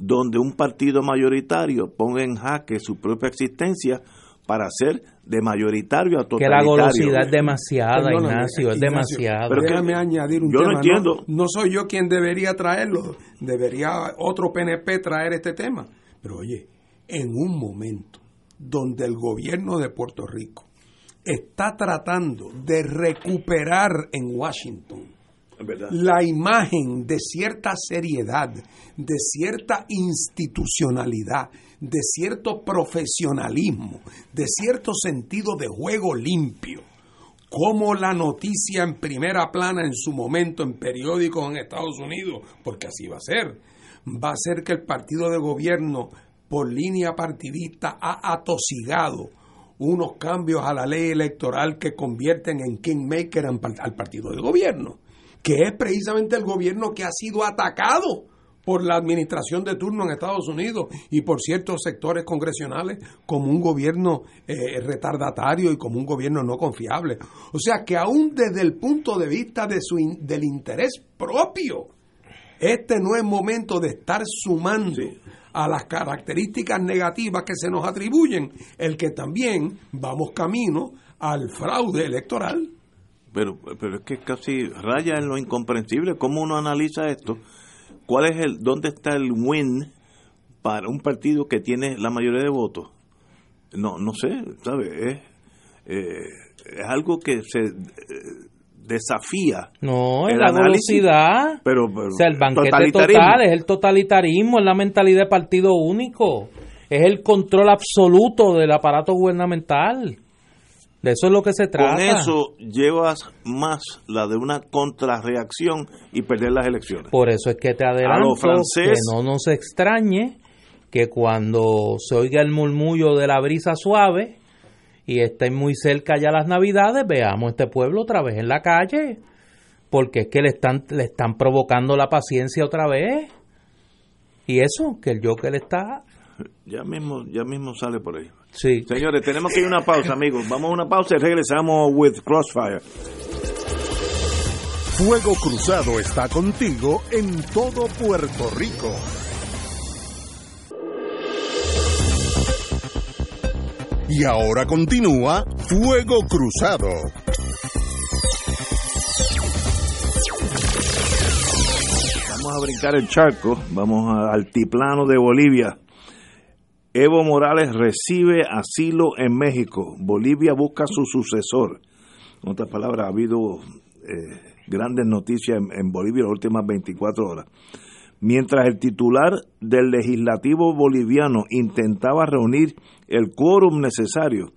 donde un partido mayoritario ponga en jaque su propia existencia para ser de mayoritario a totalitario. Que la golosidad es demasiada, Ignacio, es demasiado. Pero déjame añadir un yo tema. No, entiendo. No, soy yo quien debería traerlo, debería otro PNP traer este tema. Pero oye, en un momento donde el gobierno de Puerto Rico está tratando de recuperar en Washington la imagen de cierta seriedad, de cierta institucionalidad, de cierto profesionalismo, de cierto sentido de juego limpio. Como la noticia en primera plana en su momento en periódicos en Estados Unidos, porque así va a ser, va a ser que el partido de gobierno por línea partidista ha atosigado unos cambios a la ley electoral que convierten en kingmaker al partido de gobierno que es precisamente el gobierno que ha sido atacado por la administración de turno en Estados Unidos y por ciertos sectores congresionales como un gobierno eh, retardatario y como un gobierno no confiable. O sea que aún desde el punto de vista de su del interés propio, este no es momento de estar sumando a las características negativas que se nos atribuyen, el que también vamos camino al fraude electoral. Pero, pero es que casi raya en lo incomprensible. ¿Cómo uno analiza esto? ¿Cuál es el, dónde está el win para un partido que tiene la mayoría de votos? No, no sé, ¿sabe? Es, eh, es algo que se eh, desafía. No, es la velocidad. Pero, o sea, el banquete total es el totalitarismo, es la mentalidad de partido único, es el control absoluto del aparato gubernamental. De eso es lo que se trata. Con eso llevas más la de una contrarreacción y perder las elecciones. Por eso es que te adelanto que no nos extrañe que cuando se oiga el murmullo de la brisa suave y estén muy cerca ya las navidades, veamos este pueblo otra vez en la calle, porque es que le están, le están provocando la paciencia otra vez. Y eso, que el Joker está... Ya mismo, ya mismo sale por ahí. Sí. Señores, tenemos que ir a una pausa, amigos. Vamos a una pausa y regresamos with Crossfire. Fuego Cruzado está contigo en todo Puerto Rico. Y ahora continúa Fuego Cruzado. Vamos a brincar el charco, vamos al altiplano de Bolivia. Evo Morales recibe asilo en México. Bolivia busca su sucesor. En otras palabras, ha habido eh, grandes noticias en, Bolivia en las últimas 24 horas. Mientras el titular del legislativo boliviano intentaba reunir el quórum necesario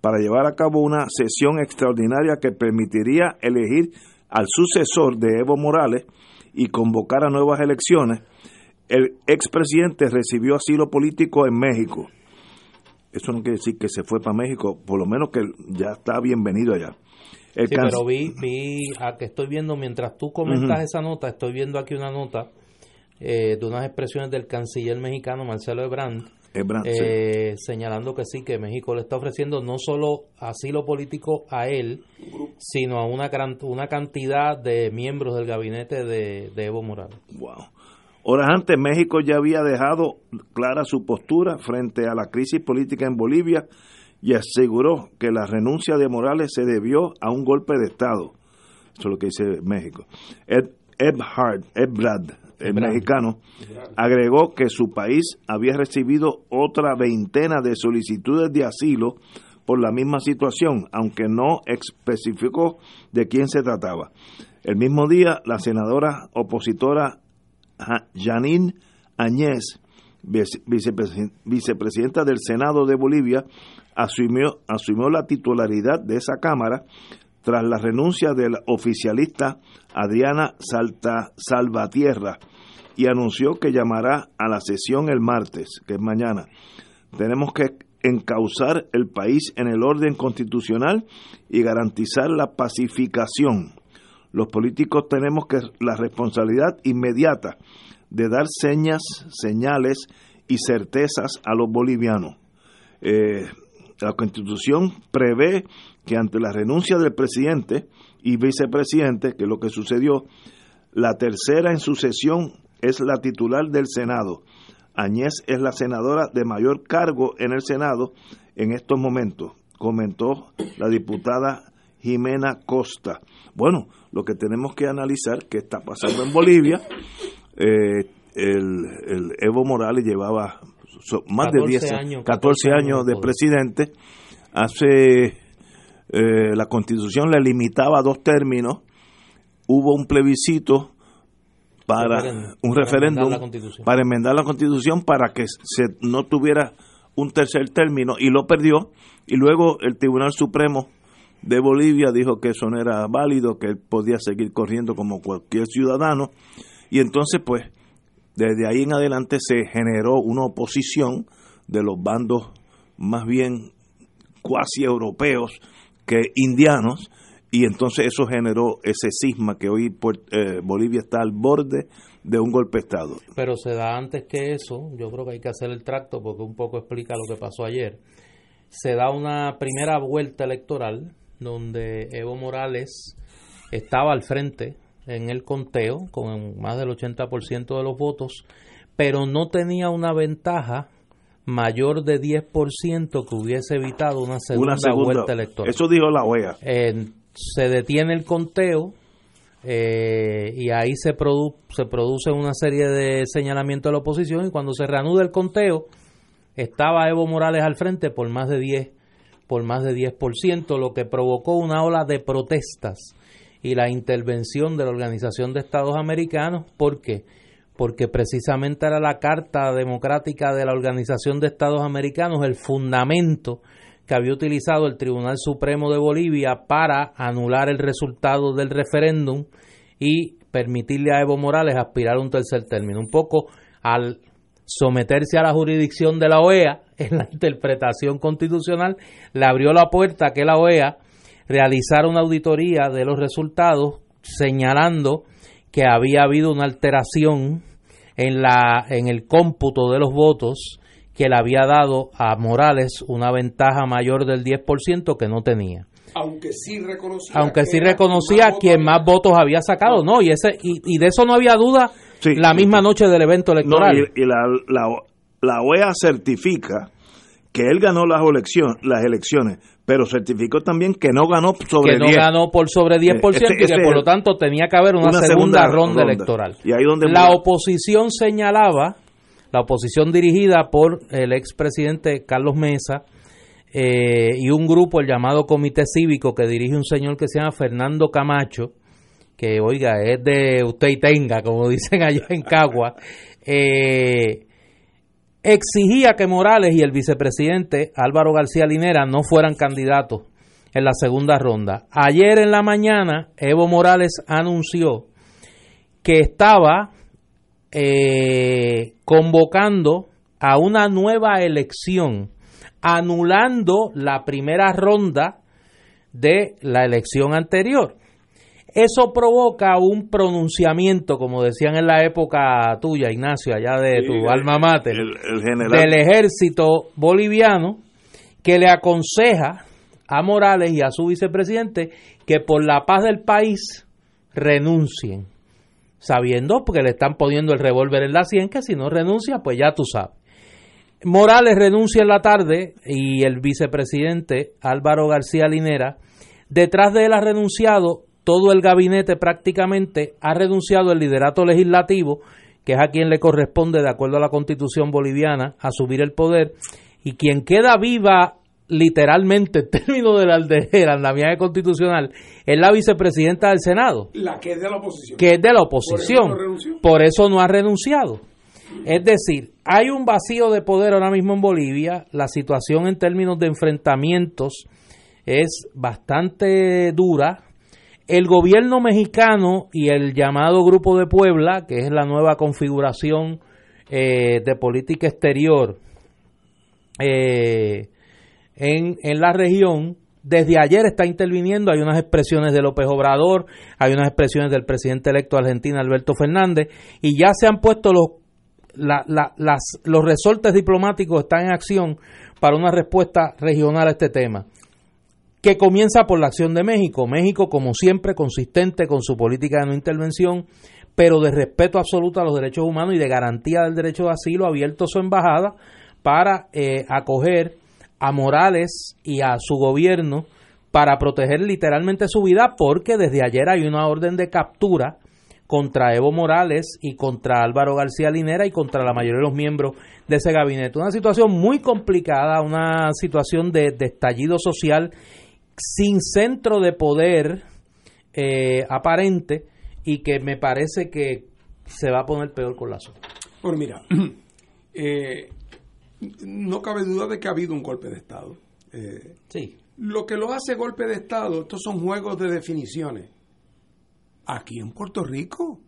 para llevar a cabo una sesión extraordinaria que permitiría elegir al sucesor de Evo Morales y convocar a nuevas elecciones, el expresidente recibió asilo político en México. Eso no quiere decir que se fue para México, por lo menos que ya está bienvenido allá. sí, pero vi, vi, a que estoy viendo, mientras tú comentas esa nota, estoy viendo aquí una nota eh, de unas expresiones del canciller mexicano Marcelo Ebrard, eh, señalando que sí, que México le está ofreciendo no solo asilo político a él, sino a una, una cantidad de miembros del gabinete de, de Evo Morales. Wow. Horas antes, México ya había dejado clara su postura frente a la crisis política en Bolivia y aseguró que la renuncia de Morales se debió a un golpe de Estado. Eso es lo que dice México. Ed, Ebrard, el mexicano, agregó que su país había recibido otra veintena de solicitudes de asilo por la misma situación, aunque no especificó de quién se trataba. El mismo día, la senadora opositora Janine Añez vicepresidenta del Senado de Bolivia, asumió, la titularidad de esa Cámara tras la renuncia del oficialista Adriana Salta, Salvatierra y anunció que llamará a la sesión el martes, que es mañana. Tenemos que encauzar el país en el orden constitucional y garantizar la pacificación. Los políticos tenemos que la responsabilidad inmediata de dar señas, señales y certezas a los bolivianos. Eh, la Constitución prevé que ante la renuncia del presidente y vicepresidente, que es lo que sucedió, la tercera en sucesión es la titular del Senado. Añez es la senadora de mayor cargo en el Senado en estos momentos, comentó la diputada Jimena Costa. Bueno, lo que tenemos que analizar qué está pasando en Bolivia. Eh, el, Evo Morales llevaba más de 10 años, 14, años de presidente. Hace eh, la constitución le limitaba a dos términos. Hubo un plebiscito para un referéndum para enmendar la constitución para que se no tuviera un tercer término y lo perdió y luego el Tribunal Supremo de Bolivia dijo que eso no era válido, que él podía seguir corriendo como cualquier ciudadano y entonces pues desde ahí en adelante se generó una oposición de los bandos más bien cuasi europeos que indianos y entonces eso generó ese cisma que hoy eh, Bolivia está al borde de un golpe de Estado. Pero se da antes que eso, yo creo que hay que hacer el tracto porque un poco explica lo que pasó ayer. Se da una primera vuelta electoral donde Evo Morales estaba al frente en el conteo con más del 80% de los votos, pero no tenía una ventaja mayor de 10% que hubiese evitado una segunda, vuelta electoral. Eso dijo la OEA. se detiene el conteo eh, y ahí se, se produce una serie de señalamientos de la oposición y cuando se reanuda el conteo estaba Evo Morales al frente por más de 10 por más de 10%, lo que provocó una ola de protestas y la intervención de la Organización de Estados Americanos. ¿Por qué? Porque precisamente era la Carta Democrática de la Organización de Estados Americanos el fundamento que había utilizado el Tribunal Supremo de Bolivia para anular el resultado del referéndum y permitirle a Evo Morales aspirar a un tercer término. Un poco al someterse a la jurisdicción de la OEA en la interpretación constitucional, le abrió la puerta a que la OEA realizar una auditoría de los resultados señalando que había habido una alteración en la en el cómputo de los votos que le había dado a Morales una ventaja mayor del 10% que no tenía. Aunque sí reconocía, Aunque sí reconocía quien más votos había sacado, no, y ese y, de eso no había duda la misma noche del evento electoral. y, la, la, la OEA certifica que él ganó las, elecciones, las elecciones, pero certificó también que no ganó sobre que no ganó por sobre 10% y que por lo tanto tenía que haber una, segunda, ronda, electoral. Y ahí donde la oposición señalaba, la oposición dirigida por el expresidente Carlos Mesa eh, y un grupo, el llamado Comité Cívico, que dirige un señor que se llama Fernando Camacho, que oiga, es de usted y tenga, como dicen allá en Cagua, eh, exigía que Morales y el vicepresidente Álvaro García Linera no fueran candidatos en la segunda ronda. Ayer en la mañana, Evo Morales anunció que estaba eh, convocando a una nueva elección, anulando la primera ronda de la elección anterior. Eso provoca un pronunciamiento, como decían en la época tuya, Ignacio, allá de tu alma mater, del ejército boliviano, que le aconseja a Morales y a su vicepresidente que por la paz del país renuncien, sabiendo porque le están poniendo el revólver en la sien, que si no renuncia, pues ya tú sabes. Morales renuncia en la tarde y el vicepresidente Álvaro García Linera, detrás de él ha renunciado todo el gabinete prácticamente ha renunciado el liderato legislativo, que es a quien le corresponde, de acuerdo a la constitución boliviana, asumir el poder, y quien queda viva literalmente en términos del, del andamiaje constitucional es la vicepresidenta del Senado. La que es de la oposición. Que es de la oposición. Por eso no, ha renunciado. Es decir, hay un vacío de poder ahora mismo en Bolivia, la situación en términos de enfrentamientos es bastante dura. El gobierno mexicano y el llamado Grupo de Puebla, que es la nueva configuración eh, de política exterior eh, en, en la región, desde ayer está interviniendo, hay unas expresiones de López Obrador, hay unas expresiones del presidente electo de Argentina, Alberto Fernández, y ya se han puesto los, las, los resortes diplomáticos, están en acción para una respuesta regional a este tema, que comienza por la acción de México. México, como siempre, consistente con su política de no intervención, pero de respeto absoluto a los derechos humanos y de garantía del derecho de asilo, ha abierto su embajada para eh, acoger a Morales y a su gobierno para proteger literalmente su vida porque desde ayer hay una orden de captura contra Evo Morales y contra Álvaro García Linera y contra la mayoría de los miembros de ese gabinete. Una situación muy complicada, una situación de, estallido social sin centro de poder eh, aparente y que me parece que se va a poner peor con la zona. Bueno, mira, eh, no cabe duda de que ha habido un golpe de Estado. Eh, sí. Lo que lo hace golpe de Estado, estos son juegos de definiciones. Aquí en Puerto Rico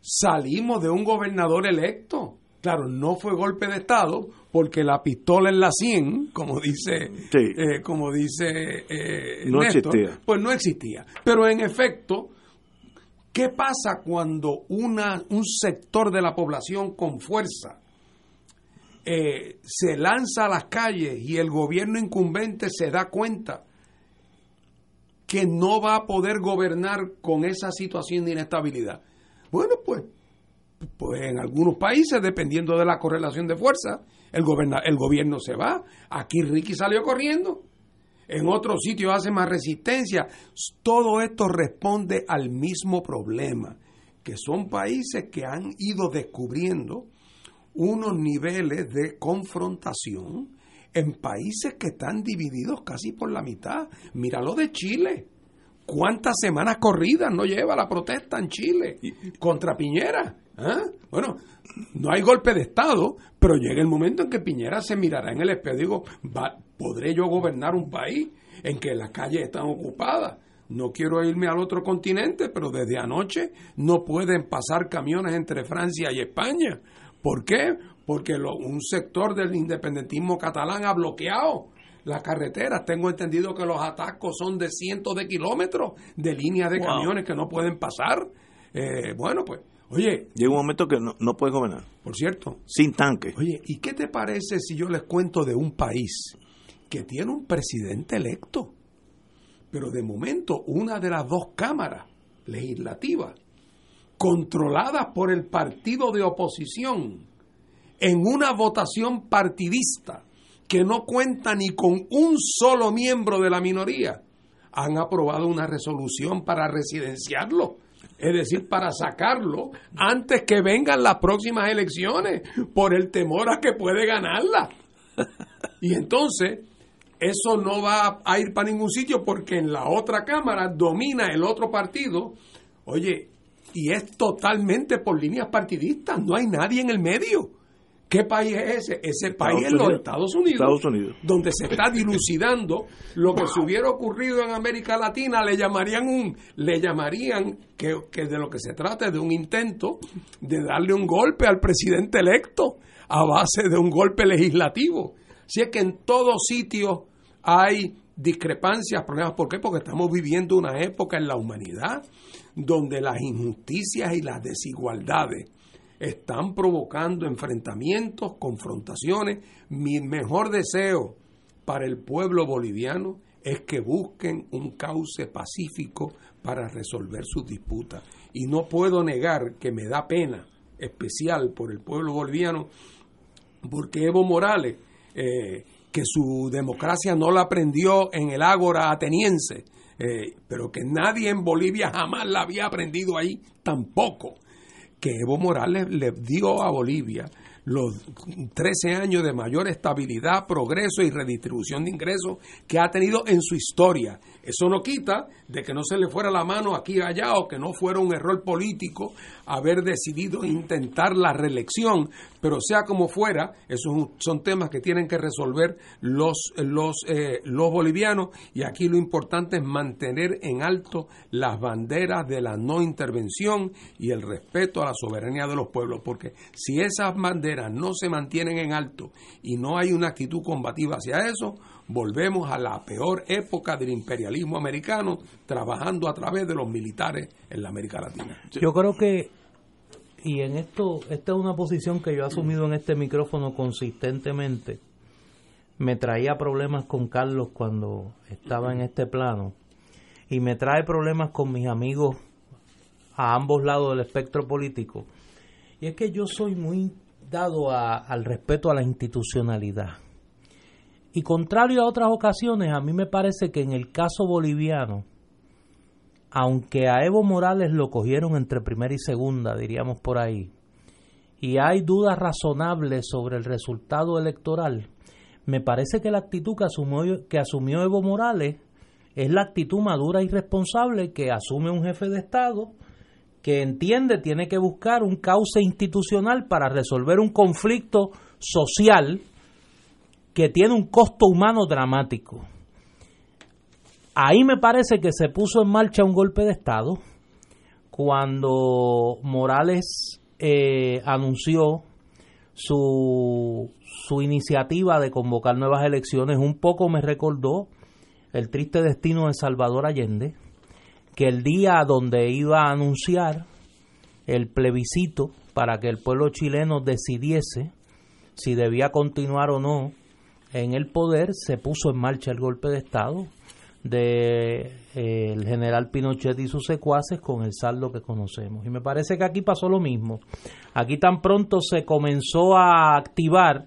salimos de un gobernador electo. Claro, no fue golpe de Estado porque la pistola en la 100, como dice, eh, como dice eh, no existía. pues no existía. Pero en efecto, ¿qué pasa cuando una, un sector de la población con fuerza eh, se lanza a las calles y el gobierno incumbente se da cuenta que no va a poder gobernar con esa situación de inestabilidad. Bueno, pues, pues en algunos países, dependiendo de la correlación de fuerza, el, el gobierno se va. Aquí Ricky salió corriendo. En otros sitios hace más resistencia. Todo esto responde al mismo problema, que son países que han ido descubriendo unos niveles de confrontación en países que están divididos casi por la mitad. Mira lo de Chile. ¿Cuántas semanas corridas no lleva la protesta en Chile contra Piñera? ¿Ah? Bueno, no hay golpe de Estado, pero llega el momento en que Piñera se mirará en el espejo y digo, ¿podré yo gobernar un país en que las calles están ocupadas? No quiero irme al otro continente, pero desde anoche no pueden pasar camiones entre Francia y España ¿Por qué? Porque un sector del independentismo catalán ha bloqueado las carreteras. Tengo entendido que los atascos son de cientos de kilómetros de líneas de camiones que no pueden pasar. Eh, bueno, pues, oye. Llega un momento que no, no puedes gobernar. Por cierto. Sin tanque. Oye, ¿y qué te parece si yo les cuento de un país que tiene un presidente electo? Pero de momento, una de las dos cámaras legislativas controladas por el partido de oposición en una votación partidista que no cuenta ni con un solo miembro de la minoría, han aprobado una resolución para residenciarlo, es decir, para sacarlo antes que vengan las próximas elecciones, por el temor a que puede ganarla. Y entonces, eso no va a ir para ningún sitio porque en la otra Cámara domina el otro partido. Oye, y es totalmente por líneas partidistas, no hay nadie en el medio. ¿Qué país es ese? Ese país es los Estados Unidos, donde se está dilucidando lo que se hubiera ocurrido en América Latina, le llamarían un, le llamarían que, que de lo que se trata es de un intento de darle un golpe al presidente electo a base de un golpe legislativo. Si es que en todos sitios hay discrepancias, problemas. ¿Por qué? Porque estamos viviendo una época en la humanidad donde las injusticias y las desigualdades están provocando enfrentamientos, confrontaciones. Mi mejor deseo para el pueblo boliviano es que busquen un cauce pacífico para resolver sus disputas. Y no puedo negar que me da pena especial por el pueblo boliviano, porque Evo Morales, eh, que su democracia no la aprendió en el ágora ateniense, eh, pero que nadie en Bolivia jamás la había aprendido ahí tampoco, que Evo Morales le dio a Bolivia los 13 años de mayor estabilidad, progreso y redistribución de ingresos que ha tenido en su historia. Eso no quita de que no se le fuera la mano aquí y allá o que no fuera un error político haber decidido intentar la reelección, pero sea como fuera, esos son temas que tienen que resolver los, los, eh, los bolivianos. Y aquí lo importante es mantener en alto las banderas de la no intervención y el respeto a la soberanía de los pueblos, porque si esas banderas no se mantienen en alto y no hay una actitud combativa hacia eso, volvemos a la peor época del imperialismo americano, trabajando a través de los militares en la América Latina. Yo creo que, y en esto, esta es una posición que yo he asumido en este micrófono consistentemente, me traía problemas con Carlos cuando estaba en este plano, y me trae problemas con mis amigos a ambos lados del espectro político. Y es que yo soy muy dado al respeto a la institucionalidad. Y contrario a otras ocasiones, a mí me parece que en el caso boliviano, aunque a Evo Morales lo cogieron entre primera y segunda, diríamos por ahí, y hay dudas razonables sobre el resultado electoral, me parece que la actitud que asumió, que asumió Evo Morales es la actitud madura y responsable que asume un jefe de Estado que entiende tiene que buscar un cauce institucional para resolver un conflicto social que tiene un costo humano dramático. Ahí me parece que se puso en marcha un golpe de Estado cuando Morales eh, anunció su, su iniciativa de convocar nuevas elecciones. Un poco me recordó el triste destino de Salvador Allende, que el día donde iba a anunciar el plebiscito para que el pueblo chileno decidiese si debía continuar o no en el poder, se puso en marcha el golpe de Estado de, eh, general Pinochet y sus secuaces con el saldo que conocemos. Y me parece que aquí pasó lo mismo. Aquí tan pronto se comenzó a activar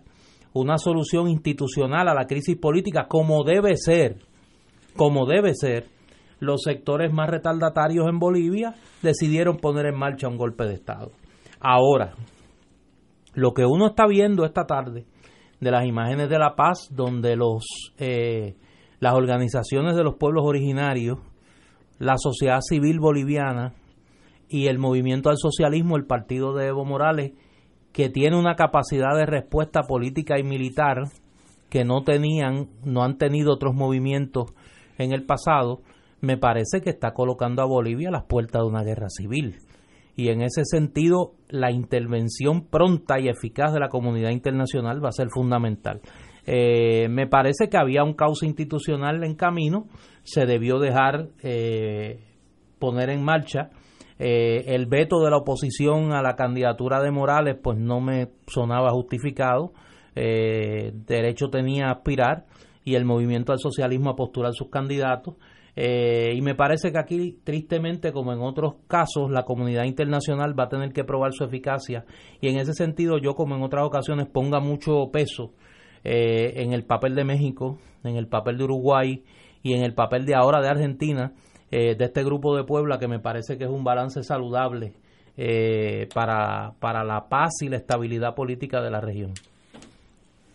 una solución institucional a la crisis política como debe ser, como debe ser, los sectores más retardatarios en Bolivia decidieron poner en marcha un golpe de Estado. Ahora, lo que uno está viendo esta tarde de las imágenes de la paz, donde los eh, las organizaciones de los pueblos originarios, la sociedad civil boliviana y el movimiento al socialismo, el partido de Evo Morales, que tiene una capacidad de respuesta política y militar que no tenían, no han tenido otros movimientos en el pasado, me parece que está colocando a Bolivia a las puertas de una guerra civil. Y en ese sentido, la intervención pronta y eficaz de la comunidad internacional va a ser fundamental. Eh, me parece que había un cauce institucional en camino, se debió dejar eh, poner en marcha. Eh, el veto de la oposición a la candidatura de Morales, pues no me sonaba justificado. derecho tenía a aspirar y el movimiento al socialismo a postular sus candidatos. Eh, y me parece que aquí, tristemente, como en otros casos, la comunidad internacional va a tener que probar su eficacia. Y en ese sentido, yo, como en otras ocasiones, ponga mucho peso eh, en el papel de México, en el papel de Uruguay y en el papel de ahora de Argentina, eh, de este grupo de Puebla, que me parece que es un balance saludable para, para la paz y la estabilidad política de la región.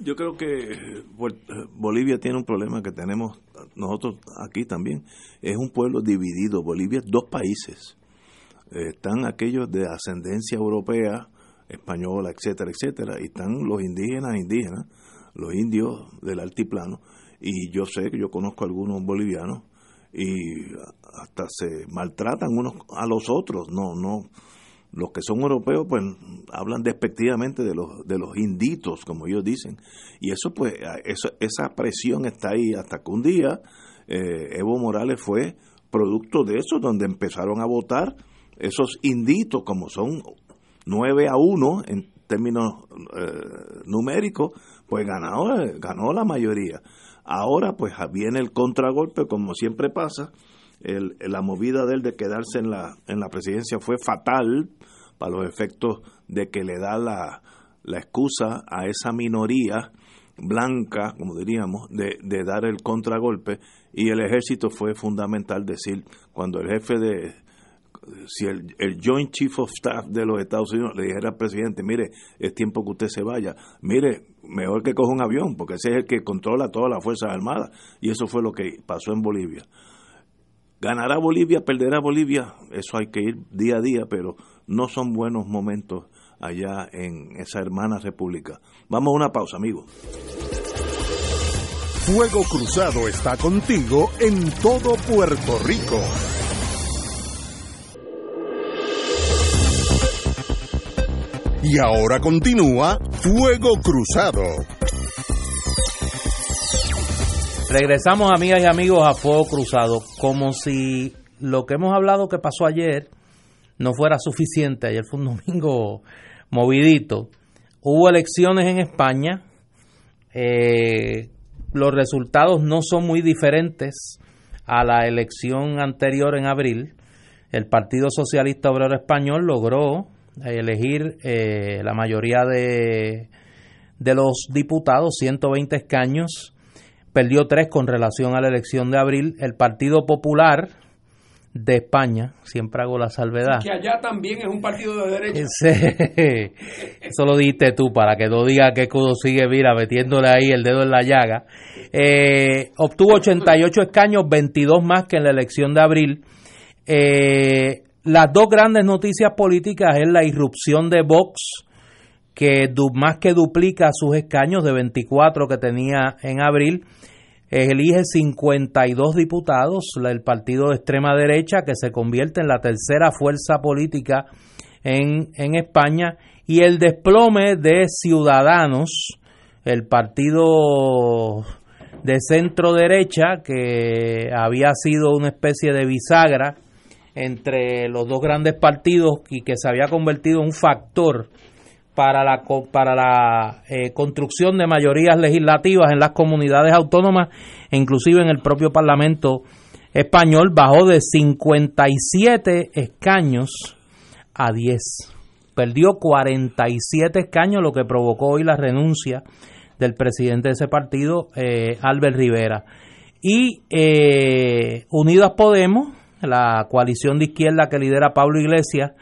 Yo creo que Bolivia tiene un problema que tenemos nosotros aquí también. Es un pueblo dividido. Bolivia es dos países. están aquellos de ascendencia europea, española, etcétera, etcétera, y están los indígenas indígenas, los indios del altiplano. Y yo sé que yo conozco algunos bolivianos y hasta se maltratan unos a los otros. No, no los que son europeos pues hablan despectivamente de los de los inditos como ellos dicen. Y eso pues esa presión está ahí hasta que un día eh, Evo Morales fue producto de eso donde empezaron a votar esos inditos como son 9 a 1 en términos eh, numéricos pues ganó ganó la mayoría. Ahora pues viene el contragolpe como siempre pasa el, la movida de él de quedarse en la, en la presidencia fue fatal para los efectos de que le da la, la excusa a esa minoría blanca, como diríamos, de, de, dar el contragolpe. Y el ejército fue fundamental decir, cuando el jefe de, si el, el, Joint Chief of Staff de los Estados Unidos le dijera al presidente, mire, es tiempo que usted se vaya, mire, mejor que coja un avión, porque ese es el que controla todas las Fuerzas Armadas, y eso fue lo que pasó en Bolivia. ¿Ganará Bolivia, perderá Bolivia? Eso hay que ir día a día, pero no son buenos momentos allá en esa hermana república. Vamos a una pausa, amigos. Fuego Cruzado está contigo en todo Puerto Rico. Y ahora continúa Fuego Cruzado. Regresamos, amigas y amigos, a Fuego Cruzado. Como si lo que hemos hablado que pasó ayer no fuera suficiente. Ayer fue un domingo movidito. Hubo elecciones en España. Eh, los resultados no son muy diferentes a la elección anterior en abril. El Partido Socialista Obrero Español logró elegir eh, la mayoría de, de los diputados, 120 escaños, perdió tres con relación a la elección de abril. El Partido Popular de España, siempre hago la salvedad. Que allá también es un partido de derecha. eso lo dijiste tú, para que no diga que Cudo sigue, mira, metiéndole ahí el dedo en la llaga. Eh, obtuvo 88 escaños, 22 más que en la elección de abril. Eh, las dos grandes noticias políticas es la irrupción de Vox, que más que duplica sus escaños de 24 que tenía en abril, elige 52 diputados, el partido de extrema derecha, que se convierte en la tercera fuerza política en, en España, y el desplome de Ciudadanos, el partido de centro derecha, que había sido una especie de bisagra entre los dos grandes partidos y que se había convertido en un factor para la, para la eh, construcción de mayorías legislativas en las comunidades autónomas e inclusive en el propio Parlamento español bajó de 57 escaños a 10. Perdió 47 escaños, lo que provocó hoy la renuncia del presidente de ese partido, eh, Albert Rivera. Y eh, Unidas Podemos, la coalición de izquierda que lidera Pablo Iglesias,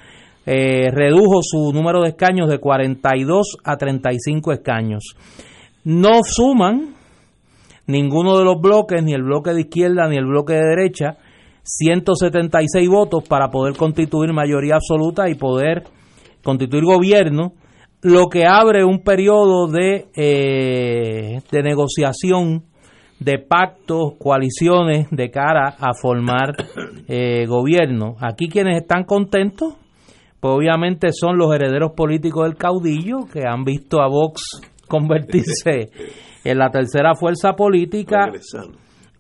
eh, redujo su número de escaños de 42 a 35 escaños. No suman ninguno de los bloques, ni el bloque de izquierda ni el bloque de derecha, 176 votos para poder constituir mayoría absoluta y poder constituir gobierno, lo que abre un periodo de, eh, de negociación de pactos, coaliciones de cara a formar eh, gobierno. Aquí quienes están contentos, pues obviamente son los herederos políticos del caudillo que han visto a Vox convertirse en la tercera fuerza política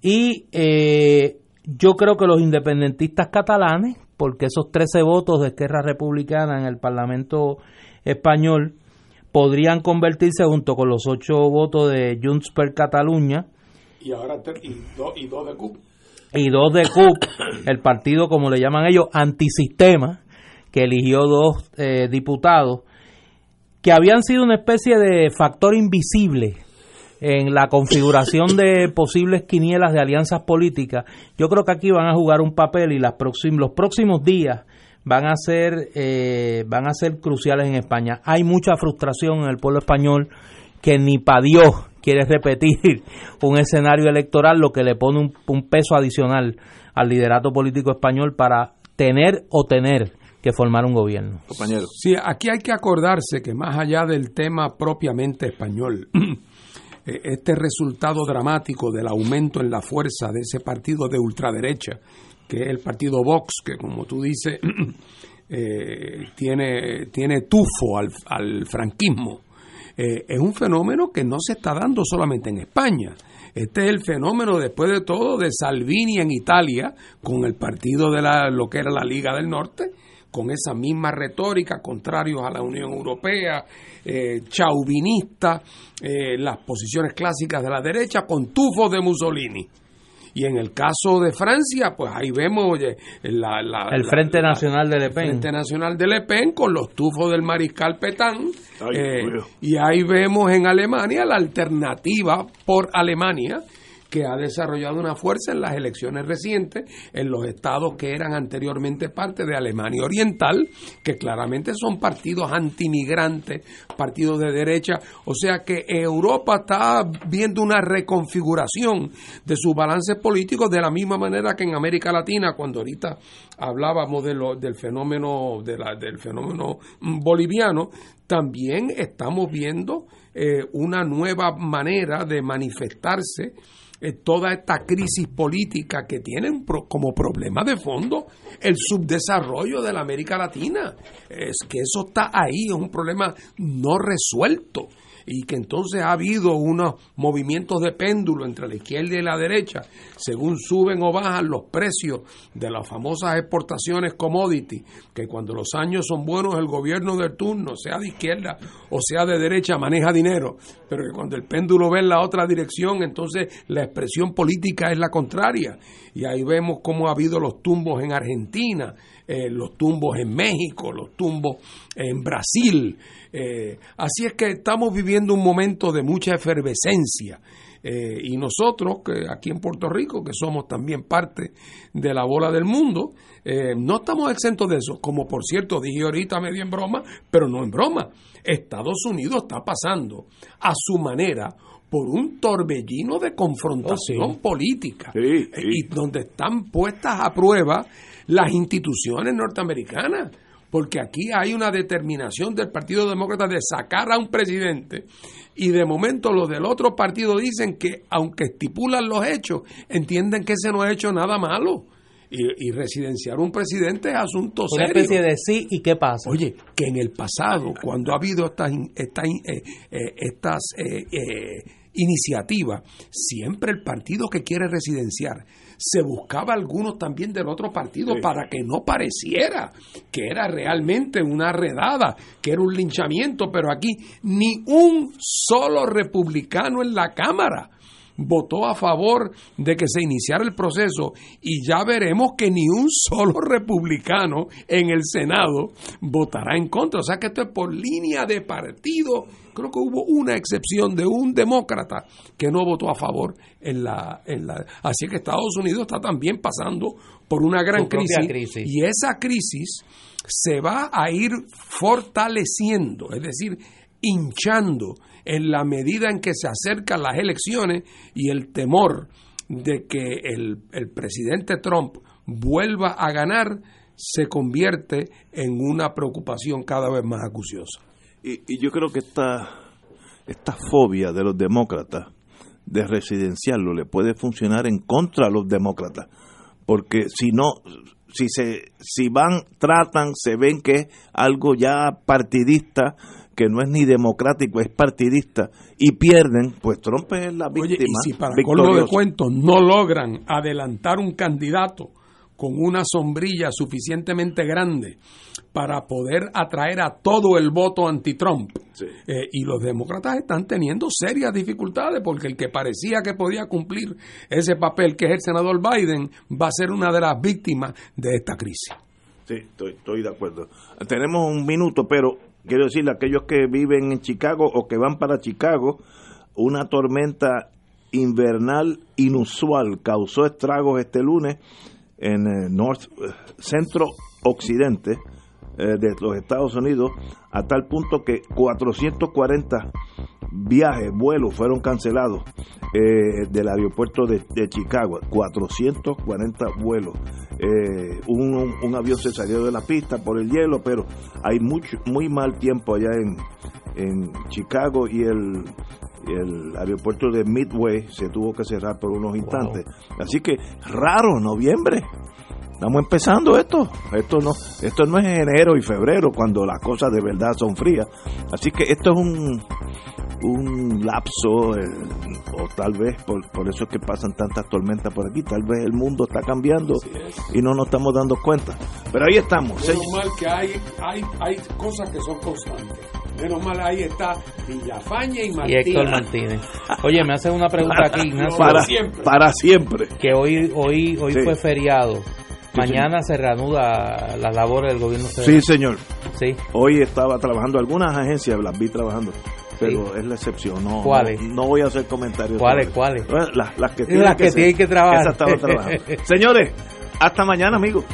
y eh, yo creo que los independentistas catalanes, porque esos 13 votos de Esquerra Republicana en el Parlamento español podrían convertirse junto con los 8 votos de Junts per Cataluña y ahora y, dos de CUP. Y dos de CUP, el partido, como le llaman ellos, antisistema, que eligió dos eh, diputados, que habían sido una especie de factor invisible en la configuración de posibles quinielas de alianzas políticas. Yo creo que aquí van a jugar un papel y las los próximos días van a ser eh, van a ser cruciales en España. Hay mucha frustración en el pueblo español que ni para Dios quiere repetir un escenario electoral, lo que le pone un, peso adicional al liderato político español para tener o tener que formar un gobierno. Compañero. Sí, aquí hay que acordarse que más allá del tema propiamente español, eh, este resultado dramático del aumento en la fuerza de ese partido de ultraderecha, que es el partido Vox, que como tú dices, eh, tiene, tiene tufo al, al franquismo, eh, es un fenómeno que no se está dando solamente en España. Este es el fenómeno, después de todo, de Salvini en Italia, con el partido de la, lo que era la Liga del Norte, con esa misma retórica, contrarios a la Unión Europea, eh, chauvinista, eh, las posiciones clásicas de la derecha, con tufos de Mussolini. Y en el caso de Francia, pues ahí vemos la, el Frente Nacional de Le Pen. El Frente Nacional de Le Pen con los tufos del mariscal Petain. Eh, y ahí vemos en Alemania la alternativa por Alemania, que ha desarrollado una fuerza en las elecciones recientes en los estados que eran anteriormente parte de Alemania Oriental, que claramente son partidos antimigrantes, partidos de derecha. O sea que Europa está viendo una reconfiguración de sus balances políticos de la misma manera que en América Latina, cuando ahorita hablábamos de lo, del fenómeno del fenómeno boliviano, también estamos viendo eh, una nueva manera de manifestarse toda esta crisis política que tienen como problema de fondo el subdesarrollo de la América Latina. Es que eso está ahí, es un problema no resuelto y que entonces ha habido unos movimientos de péndulo entre la izquierda y la derecha, según suben o bajan los precios de las famosas exportaciones commodity, que cuando los años son buenos el gobierno del turno, sea de izquierda o sea de derecha, maneja dinero, pero que cuando el péndulo ve en la otra dirección, entonces la expresión política es la contraria. Y ahí vemos cómo ha habido los tumbos en Argentina, eh, los tumbos en México, los tumbos en Brasil. Eh, así es que estamos viviendo un momento de mucha efervescencia. Eh, y nosotros, que aquí en Puerto Rico, que somos también parte de la bola del mundo, no estamos exentos de eso. Como por cierto dije ahorita medio en broma, pero no en broma. Estados Unidos está pasando a su manera por un torbellino de confrontación oh, política y donde están puestas a prueba las instituciones norteamericanas, porque aquí hay una determinación del Partido Demócrata de sacar a un presidente y de momento los del otro partido dicen que aunque estipulan los hechos, entienden que ese no ha hecho nada malo. Y, residenciar un presidente es asunto serio. Una especie de sí y qué pasa. Oye, que en el pasado, cuando ha habido estas, estas, eh, eh, estas eh, iniciativas, siempre el partido que quiere residenciar se buscaba algunos también del otro partido para que no pareciera que era realmente una redada, que era un linchamiento, pero aquí ni un solo republicano en la Cámara votó a favor de que se iniciara el proceso y ya veremos que ni un solo republicano en el Senado votará en contra. O sea que esto es por línea de partido. Creo que hubo una excepción de un demócrata que no votó a favor en la... En la así que Estados Unidos está también pasando por una gran crisis, y esa crisis se va a ir fortaleciendo, es decir, hinchando en la medida en que se acercan las elecciones y el temor de que el, presidente Trump vuelva a ganar se convierte en una preocupación cada vez más acuciosa. Y, y yo creo que esta, esta fobia de los demócratas de residenciarlo le puede funcionar en contra de los demócratas, porque si no, si se, si van, tratan, se ven que es algo ya partidista, que no es ni democrático, es partidista, y pierden, pues Trump es la víctima. Oye, y si para colmo de cuentos no logran adelantar un candidato con una sombrilla suficientemente grande para poder atraer a todo el voto anti-Trump. Eh, y los demócratas están teniendo serias dificultades porque el que parecía que podía cumplir ese papel que es el senador Biden va a ser una de las víctimas de esta crisis. Sí, estoy, estoy de acuerdo. Tenemos un minuto, pero quiero decirle a aquellos que viven en Chicago o que van para Chicago, una tormenta invernal inusual causó estragos este lunes en el north, centro occidente eh, de los Estados Unidos a tal punto que 440 viajes, vuelos fueron cancelados eh, del aeropuerto de, Chicago, 440 vuelos. Eh, un, un, avión se salió de la pista por el hielo, pero hay mucho, muy mal tiempo allá en, en Chicago y el, el aeropuerto de Midway se tuvo que cerrar por unos instantes. Así que raro, noviembre. Estamos empezando esto. Esto no, esto no es enero y febrero cuando las cosas de verdad son frías. Así que esto es un, un lapso, eh, o tal vez por, por, eso es que pasan tantas tormentas por aquí. Tal vez el mundo está cambiando y no nos estamos dando cuenta. Pero ahí estamos. Menos mal que hay, hay, hay cosas que son constantes. Menos mal ahí está Villafaña y Martínez. Y Héctor Martínez. Oye, me hacen una pregunta aquí, Ignacio. Para, siempre. Para siempre. Que hoy, hoy, hoy fue feriado. Mañana se reanuda las labores del gobierno federal. Sí, señor. Sí. Hoy estaba trabajando, algunas agencias las vi trabajando. pero es la excepción. No, ¿Cuáles? No, voy a hacer comentarios. ¿Cuáles? ¿Cuáles? Las, las que tienen, las que, que, tienen que trabajar. Señores, hasta mañana, amigos.